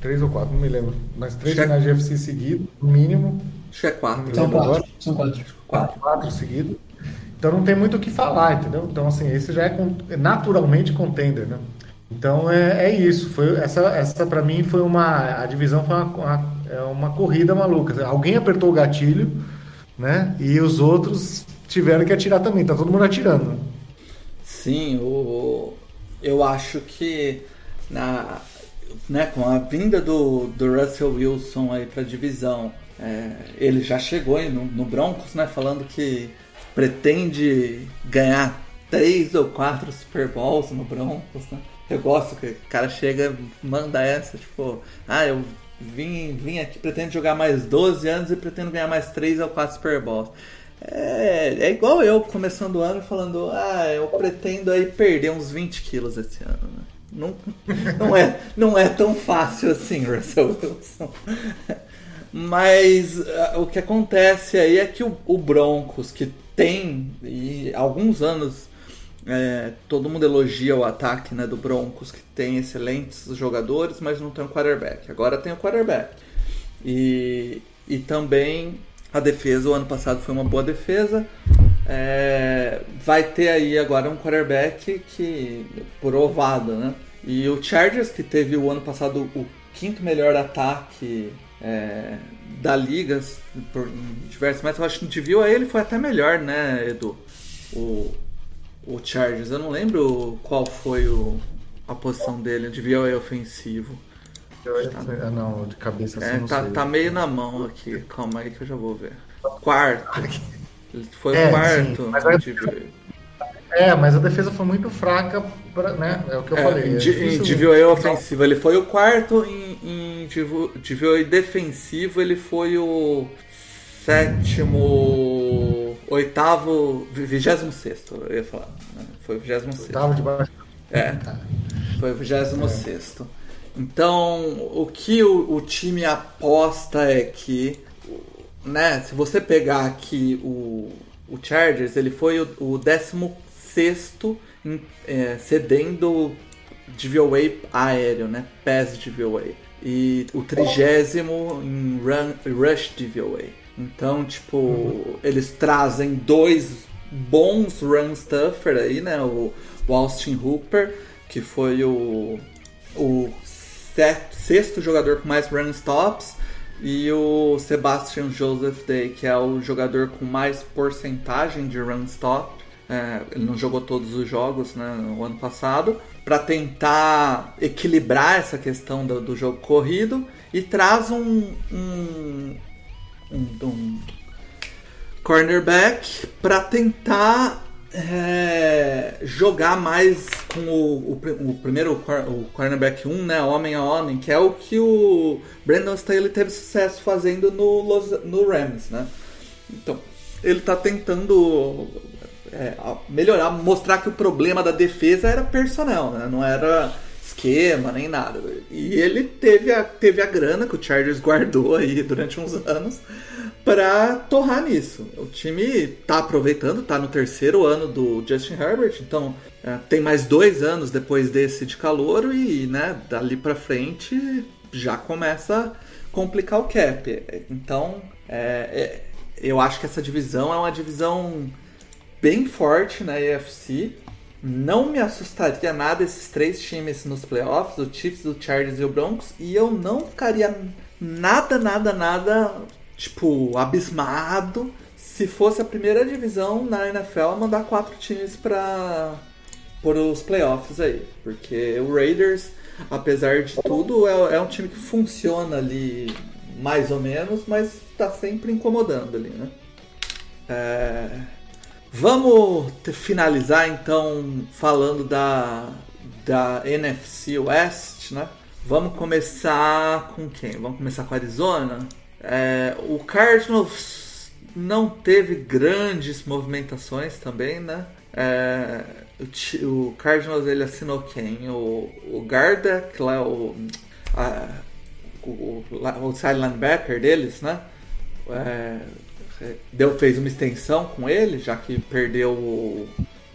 Três ou quatro, não me lembro. Mas três finais de UFC seguidos, no mínimo. Acho que é quatro. São quatro. São quatro. Quatro. Quatro seguidos. Então não tem muito o que falar, entendeu? Então, assim, esse já é naturalmente contender, né? Então é, é isso. Foi, essa, essa para mim foi uma. A divisão foi uma, uma é uma corrida maluca. Alguém apertou o gatilho, né? E os outros tiveram que atirar também. Tá todo mundo atirando. Sim, o, eu acho que na, né, com a vinda do, do Russell Wilson aí para divisão, é, ele já chegou no, no Broncos, né? Falando que pretende ganhar três ou quatro Super Bowls no Broncos, né? Eu gosto que o cara chega manda essa, tipo, ah, eu vim, vim aqui, pretendo jogar mais 12 anos e pretendo ganhar mais 3 ou 4 Super Bowls. É, é igual eu começando o ano falando, ah, eu pretendo aí perder uns 20 quilos esse ano. Né? Não, não, é, não é tão fácil assim, Russell Wilson. Mas uh, o que acontece aí é que o, o Broncos, que tem e alguns anos é, todo mundo elogia o ataque né, do Broncos, que tem excelentes jogadores, mas não tem um quarterback. Agora tem o um quarterback. E, e também a defesa, o ano passado foi uma boa defesa. É, vai ter aí agora um quarterback que provado, né? E o Chargers, que teve o ano passado o quinto melhor ataque é, da liga por diversos metros, eu acho que no viu aí ele foi até melhor, né, Edu? O, o Chargers. Eu não lembro qual foi o, a posição dele. Devia é ofensivo. Tá, ah, não, de cabeça é, assim, tá, sei. tá meio na mão aqui. Calma aí que eu já vou ver. Quarto. Ele foi é, o quarto. Sim, mas é, mas a defesa foi muito fraca, pra, né? É o que eu é, falei. É em ofensivo ele foi o quarto, em, em defensivo ele foi o sétimo, oitavo, vigésimo sexto, eu ia falar. Né? Foi o vigésimo sexto. Oitavo de baixo. É, tá. foi o vigésimo é. sexto. Então, o que o, o, time aposta é que, né, se você pegar aqui o, o Chargers, ele foi o, o 16 em, é, cedendo DVOA aéreo, né, pass DVOA. E o trigésimo em run, rush DVOA. Então, tipo, uhum. eles trazem dois bons run stuffer aí, né? O, o Austin Hooper, que foi o, o set, sexto jogador com mais run stops, e o Sebastian Joseph Day, que é o jogador com mais porcentagem de run stop. É, ele não jogou todos os jogos né, no ano passado, para tentar equilibrar essa questão do, do jogo corrido e traz um, um, um, um cornerback para tentar é, jogar mais com o, o, o, primeiro o cornerback 1, né, homem a homem, que é o que o Brandon Staley teve sucesso fazendo no, no Rams, né? Então, ele está tentando é, melhorar, mostrar que o problema da defesa era personnel, né? Não era esquema nem nada. E ele teve a, teve a grana que o Chargers guardou aí durante uns anos para torrar nisso. O time tá aproveitando, tá no terceiro ano do Justin Herbert, então é, tem mais dois anos depois desse de calor e, né, dali para frente já começa a complicar o cap. Então, é, é, eu acho que essa divisão é uma divisão bem forte na AFC. Não me assustaria nada esses três times nos playoffs, o Chiefs, o Chargers e o Broncos, e eu não ficaria nada, nada, nada tipo, abismado se fosse a primeira divisão na NFL mandar quatro times para por os playoffs aí, porque o Raiders, apesar de tudo, é, é um time que funciona ali mais ou menos, mas está sempre incomodando ali, né? É... Vamos finalizar então falando da, da NFC West, né? Vamos começar com quem? Vamos começar com a Arizona? É, o Cardinals não teve grandes movimentações também, né? É, o, o, Cardinals ele assinou quem? O, o Garda, que lá o, a, o, o side linebacker deles, né? É, deu, fez uma extensão com ele, já que perdeu o,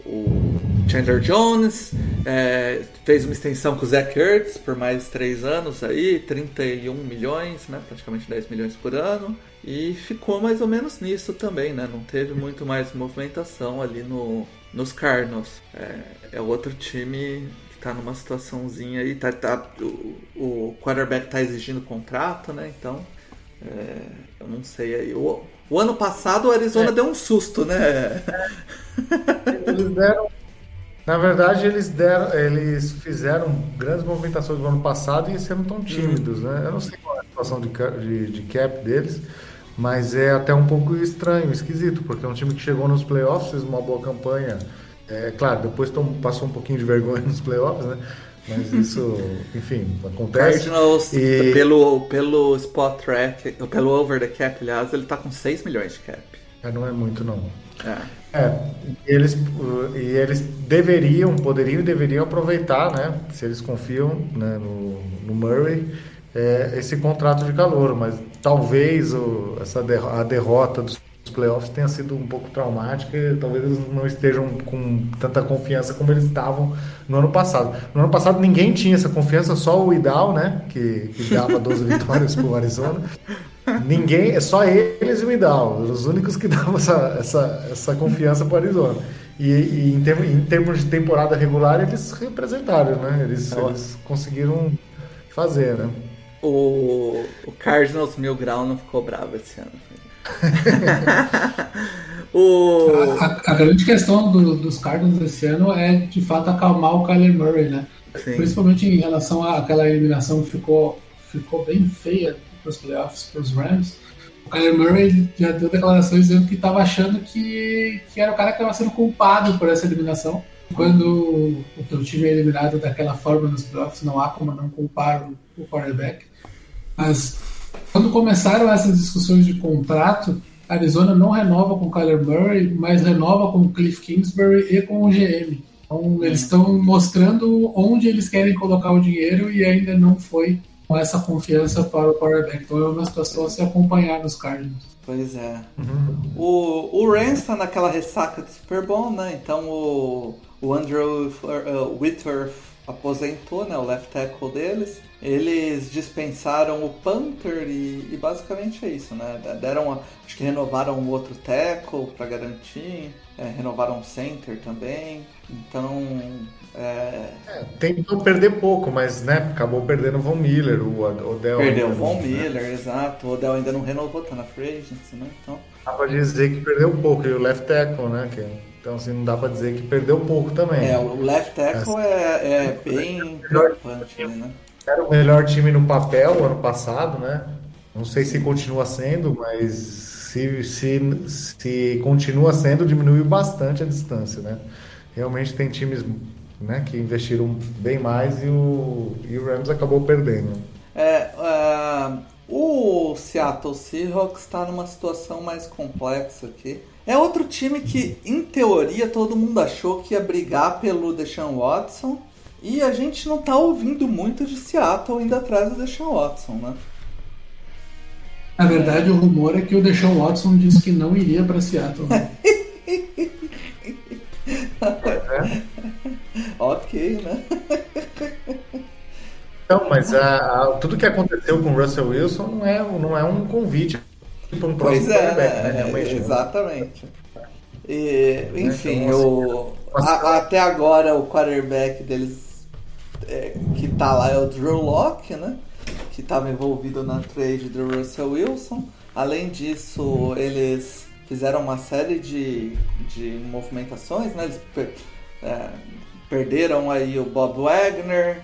o Chandler Jones, é, fez uma extensão com o Zach Ertz por mais três anos aí, 31 milhões, né, praticamente 10 milhões por ano, e ficou mais ou menos nisso também, né, não teve muito mais movimentação ali no, nos Cardinals. É, é outro time que tá numa situaçãozinha aí, tá, tá, o, o quarterback tá exigindo contrato, né, então é, eu não sei aí. O ano passado o Arizona é. deu um susto, né? Eles deram na verdade, eles deram, eles fizeram grandes movimentações no ano passado e sendo tão tímidos, né? Eu não sei qual é a situação de, de, de, cap deles, mas é até um pouco estranho, esquisito, porque é um time que chegou nos playoffs, fez uma boa campanha. É claro, depois tom, passou um pouquinho de vergonha nos playoffs, né? Mas isso, enfim, acontece. Cardinals, E- pelo, pelo Spot Track, pelo Over the Cap, aliás, ele tá com 6 milhões de cap. É, não é muito, não. É. É, e eles, e eles deveriam, poderiam e deveriam aproveitar, né? Se eles confiam né, no, no Murray, é, esse contrato de calor, mas talvez o, essa derro- a derrota dos playoffs tenha sido um pouco traumática e talvez eles não estejam com tanta confiança como eles estavam no ano passado. No ano passado ninguém tinha essa confiança, só o Idal, né? Que, que dava 12 vitórias pro Arizona. Ninguém, é só eles e o Idal, os únicos que davam essa, essa, essa confiança para o Arizona. E, e em, termos, em termos de temporada regular, eles representaram, né? Eles, eles conseguiram fazer, né? O, o Cardinals Mil Grau não ficou bravo esse ano. o, A, a grande questão do- dos Cardinals esse ano é de fato acalmar o Kyler Murray, né? sim. Principalmente em relação àquela eliminação que ficou, ficou bem feia para os playoffs, para os Rams. O Kyler Murray já deu declarações dizendo que estava achando que, que era o cara que estava sendo culpado por essa eliminação. Quando o teu time é eliminado daquela forma nos playoffs, não há como não culpar o, o quarterback. Mas quando começaram essas discussões de contrato, Arizona não renova com o Kyler Murray, mas renova com o Cliff Kingsbury e com o GM. Então, eles estão mostrando onde eles querem colocar o dinheiro e ainda não foi com essa confiança para o quarterback. Então, é uma situação a se acompanhar nos Cardinals. Pois é. O, o Rams tá naquela ressaca de Super Bowl, né? Então o, o Andrew uh, Whitworth aposentou, né? O left tackle deles. Eles dispensaram o punter e, e basicamente é isso, né? Deram, a- acho que renovaram um outro tackle para garantir, é, renovaram o center também. Então, é, Tentou perder pouco, mas né, acabou perdendo o Von Miller, o Odell. perdeu o Von não- Miller, exato. O Odell ainda não renovou, tá na free agency, né? Então, Dá pra dizer que perdeu pouco, e o left tackle, né? Que, então assim, não dá pra dizer que perdeu pouco também. É, o left tackle é, é bem preocupante, né? Era o melhor time no papel ano passado, né? Não sei se continua sendo, mas se, se, se continua sendo, diminuiu bastante a distância, né? Realmente tem times né, que investiram bem mais e o, e o Rams acabou perdendo. É, ah, o Seattle Seahawks está numa situação mais complexa aqui. É outro time que, em teoria, todo mundo achou que ia brigar pelo Deshaun Watson. E a gente não tá ouvindo muito de Seattle indo atrás do Deshaun Watson, né? Na verdade, o rumor é que o Deshaun Watson disse que não iria para Seattle. né? Ok, né? Então, mas a, a- tudo que aconteceu com o Russell Wilson não é, não é um convite para um próximo Pois é, quarterback, né? Realmente. exatamente. E, enfim, Então, o, a- até agora o quarterback deles é, que tá lá é o Drew Locke, né? Que estava envolvido na trade do Russell Wilson. Além disso, eles fizeram uma série de, de movimentações, né? Eles per- é, perderam aí o Bob Wagner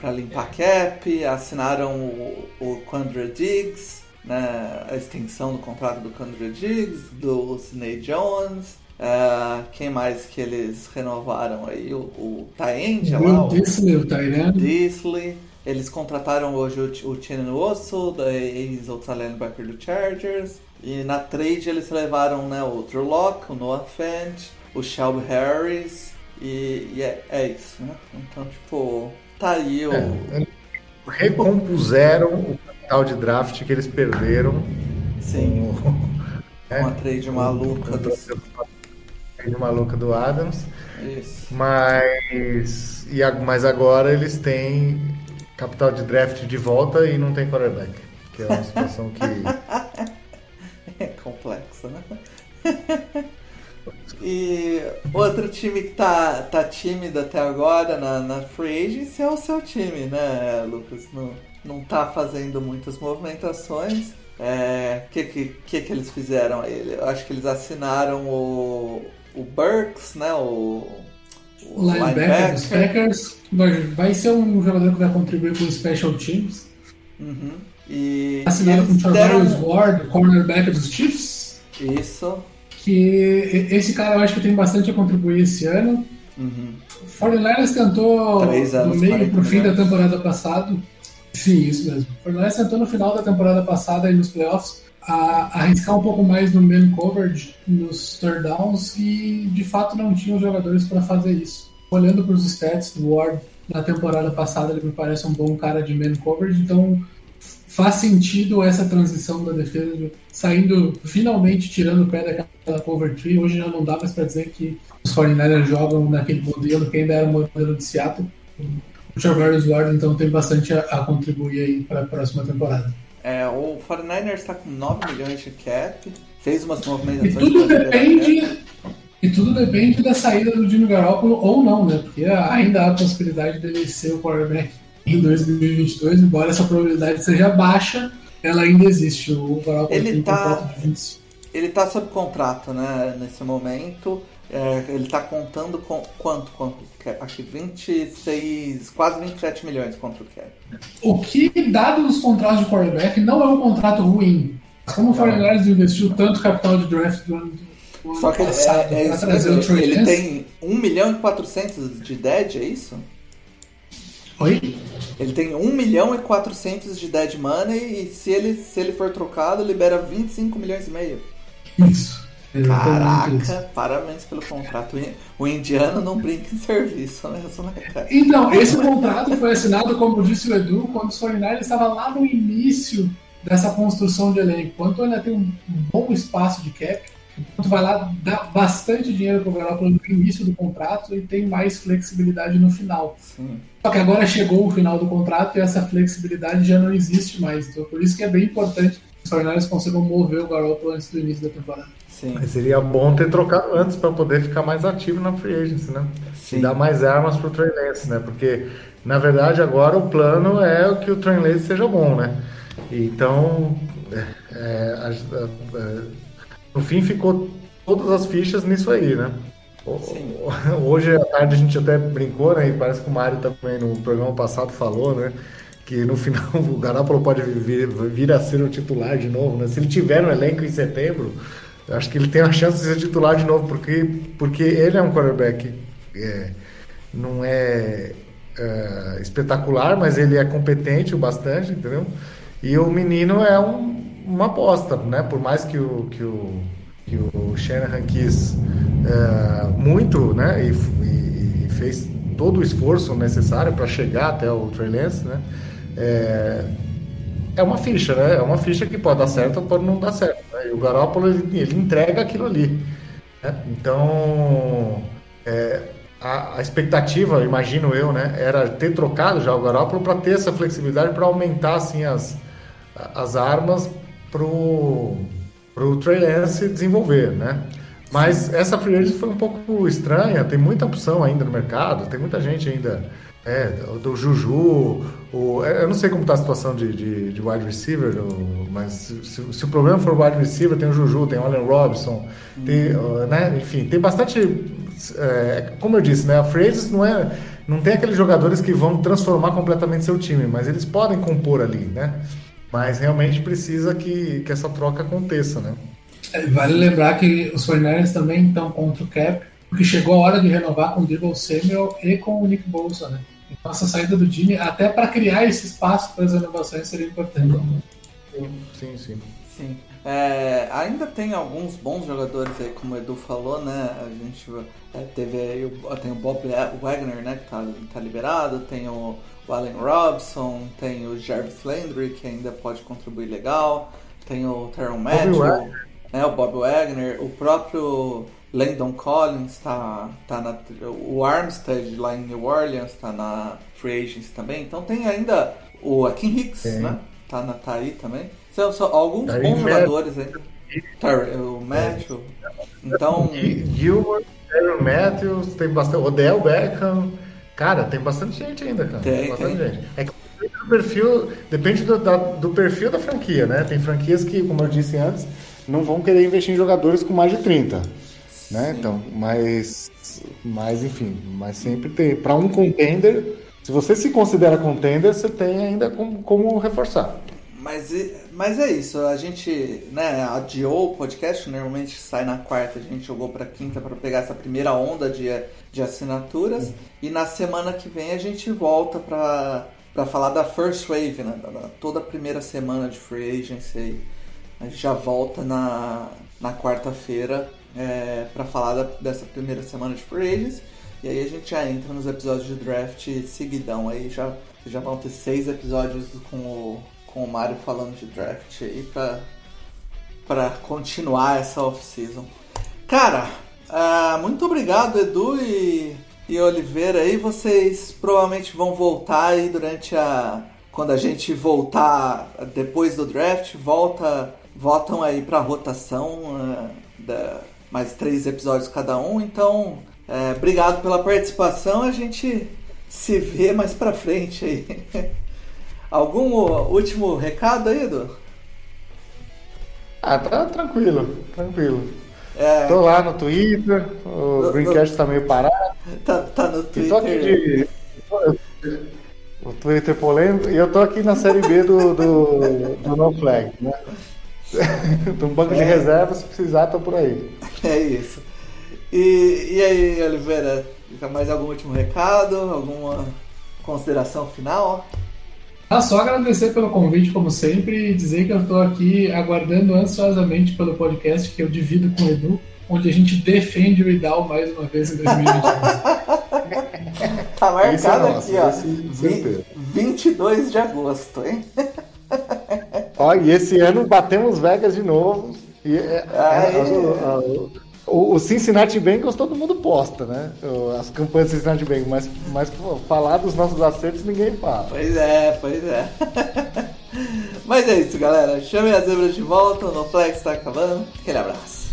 para limpar cap, assinaram o, o Diggs, né, a extensão do contrato do Quandre Diggs, do Sidney Jones. É, quem mais que eles renovaram aí? O, o Taend lá, O Disley, o. Disley. Eles contrataram hoje o, o Chinen Osso, da ex-outside linebacker do Chargers. E na trade eles levaram né, o Drew Locke, o Noah Fant, o Shelby Harris. E, e é, é isso, né? Então, tipo, tá aí o... É, recompuseram o capital de draft que eles perderam Sim, com uma trade maluca do... de maluca do Adams, Isso. mas e mas agora eles têm capital de draft de volta e não tem quarterback, que é uma situação que É complexo, né? E outro time que tá, tá tímido até agora na, na Free Agency é o seu time, né, Lucas? Não, não tá fazendo muitas movimentações. É, O que, que, que, que eles fizeram aí? Eu acho que eles assinaram o, o Burks, né? O, O linebacker dos Packers vai, ser um jogador que vai contribuir com os Special Teams. Uhum. E, Assinado com eles Charles deram... Ward, cornerback dos Chiefs. Isso. Que esse cara eu acho que tem bastante a contribuir esse ano. Uhum. 49ers tentou no meio 40 pro fim da temporada passada. Sim, isso mesmo. O 49ers tentou no final da temporada passada e nos playoffs a, arriscar um pouco mais no man coverage, nos third downs e de fato não tinha os jogadores para fazer isso. Olhando para os stats do Ward na temporada passada, ele me parece um bom cara de man coverage, então faz sentido essa transição da defesa saindo finalmente tirando o pé daquela cover tree. Hoje já não dá mais para dizer que os 49ers jogam naquele modelo que ainda era o modelo de Seattle. O Charvarius Ward então tem bastante a, a contribuir aí para a próxima temporada. É, o 49ers está com 9 milhões de cap, fez umas E movimentações. tudo liberar cap. depende e tudo depende da saída do Jimmy Garoppolo ou não, né? Porque ainda há a possibilidade dele ser o quarterback em 2022, embora essa probabilidade seja baixa, ela ainda existe. O Garoppolo Ele tem um tá- contrato de 25. Ele tá sob contrato, né, nesse momento. É, ele tá contando com quanto contra o cap? Acho que 26, quase 27 milhões contra o cap. O que, dado os contratos de quarterback, não é um contrato ruim. Como o 49ers investiu tanto capital de draft do ano, do ano Só que ele, passado é, é isso trazer o mesmo, Trey ele Lance- tem 1 milhão e 400 de dead, é isso? Oi? Ele tem 1 milhão e 400 de dead money e se ele, se ele for trocado, libera 25 milhões e meio. Isso. Exatamente isso. Caraca, parabéns pelo contrato. O indiano não brinca em serviço né, cara? Então, esse contrato foi assinado, como disse o Edu, quando o 49 estava lá no início dessa construção de elenco. Quando ainda tem um bom espaço de cap, quando vai lá, dá bastante dinheiro para o Garoppolo no início do contrato e tem mais flexibilidade no final. Sim. Só que agora chegou o final do contrato e essa flexibilidade já não existe mais. Então, por isso que é bem importante que os 49 consigam mover o Garoppolo antes do início da temporada. Sim. Mas seria bom ter trocado antes para poder ficar mais ativo na free agency, né? Sim. E dar mais armas pro Trey Lance, né? Porque, na verdade, agora o plano é que o Trey Lance seja bom, né? Então, é, é, a- a- é, no fim ficou todas as fichas nisso aí, né? O- Sim. Hoje à tarde a gente até brincou, né? E parece que o Mário também no programa passado falou, né? Que no final o Garoppolo pode vir, vir a ser o titular de novo, né? Se ele tiver no elenco em setembro, eu acho que ele tem a chance de ser titular de novo, porque, porque ele é um quarterback. é, não é, é, espetacular, mas ele é competente o bastante, entendeu? E o menino é um- uma aposta, né? Por mais que o, que o, que o Shanahan quis é, muito, né? E, e- e fez todo o esforço necessário para chegar até o Trey Lance, né? É, uma ficha, né? É uma ficha que pode dar certo ou pode não dar certo. né? E o Garoppolo, ele, ele entrega aquilo ali. né? Então, é, a, a expectativa, imagino eu, né? Era ter trocado já o Garoppolo para ter essa flexibilidade para aumentar, assim, as, as armas pro, pro Trey Lance desenvolver, né? Mas essa free foi um pouco estranha, tem muita opção ainda no mercado, tem muita gente ainda é, do, Juju, o, é, eu não sei como está a situação de, de, de wide receiver, mas se, se- o problema for wide receiver, tem o Juju, tem o Allen Robinson, tem, uh, né, enfim, tem bastante, é, como eu disse, né, a agency não é, não tem aqueles jogadores que vão transformar completamente seu time, mas eles podem compor ali, né, mas realmente precisa que, que essa troca aconteça, né. É, Vale lembrar que os 49ers também estão contra o cap, porque chegou a hora de renovar com o Debo Samuel e com o Nick Bolsa, né? Essa saída do Jimmy, até para criar esse espaço para as renovações, seria importante. Sim, sim. Sim. É, ainda tem alguns bons jogadores aí, como o Edu falou, né? A gente é, teve aí o, tem o Bob Wagner, né? Que tá, tá liberado, tem o, o Allen Robson, tem o Jarvis Landry, que ainda pode contribuir legal, tem o Teron Matthew, Wagner. né? O Bob Wagner, o próprio Landon Collins tá, tá na. O Armstead lá em New Orleans tá na Free Agents também. Então tem ainda o Akin Hicks, Tem. né? Tá, na, tá aí também. São, são alguns Tá aí bons Matt- jogadores. Tá, o Matthew. Então. Gi- Gilmore, Aaron Matthews, tem bastante. Odell Beckham. Cara, tem bastante gente ainda, cara. Tem, bastante tem. gente. É que depende do perfil, depende do, da- do perfil da franquia, né? Tem franquias que, como eu disse antes, não vão querer investir em jogadores com mais de 30. Né? Sim. Então, mas, mas enfim, mas sempre tem. Para um contender, se você se considera contender, você tem ainda como, como reforçar. Mas, mas é isso, a gente né, adiou o podcast, normalmente sai na quarta, a gente jogou para quinta para pegar essa primeira onda de, de assinaturas. Uhum. E na semana que vem a gente volta para para falar da First Wave, né, da, toda a primeira semana de Free Agency. A gente já volta na, na quarta-feira é, para falar da, dessa primeira semana de Free Agency. E aí a gente já entra nos episódios de draft seguidão. Aí já, já vão ter seis episódios com o, com o Mario falando de draft aí pra, pra continuar essa off-season. Cara, uh, muito obrigado, Edu e, e Oliveira aí. Vocês provavelmente vão voltar aí durante a. Quando a gente voltar depois do draft, volta, voltam aí pra rotação. Uh, da, mais três episódios cada um. Então é, obrigado pela participação. A gente se vê mais pra frente aí. Algum último recado aí, Edu? Ah, tá tranquilo, tranquilo. É... Tô lá no Twitter, o no, Greencast no... tá meio parado. Tá, tá no Twitter. tô aqui de... O Twitter polêmico, e eu tô aqui na série B do, do, do No Flag, né? Um banco é... de reserva, se precisar, tô por aí. É isso. E, e aí, Oliveira, mais algum último recado? Alguma consideração final? Ah, só agradecer pelo convite, como sempre, e dizer que eu estou aqui aguardando ansiosamente pelo podcast que eu divido com o Edu, onde a gente defende o Idal mais uma vez em 2022. tá marcado é aqui, ó. 22 de agosto, hein? Ó, e esse ano batemos Vegas de novo. E, é, é, o, o, Cincinnati Bengals todo mundo posta, né? As campanhas do Cincinnati Bengals, mas, mas falar dos nossos acertos ninguém fala. Pois é, pois é. mas é isso, galera. Chame as zebras de volta, o Flex está acabando. Aquele abraço.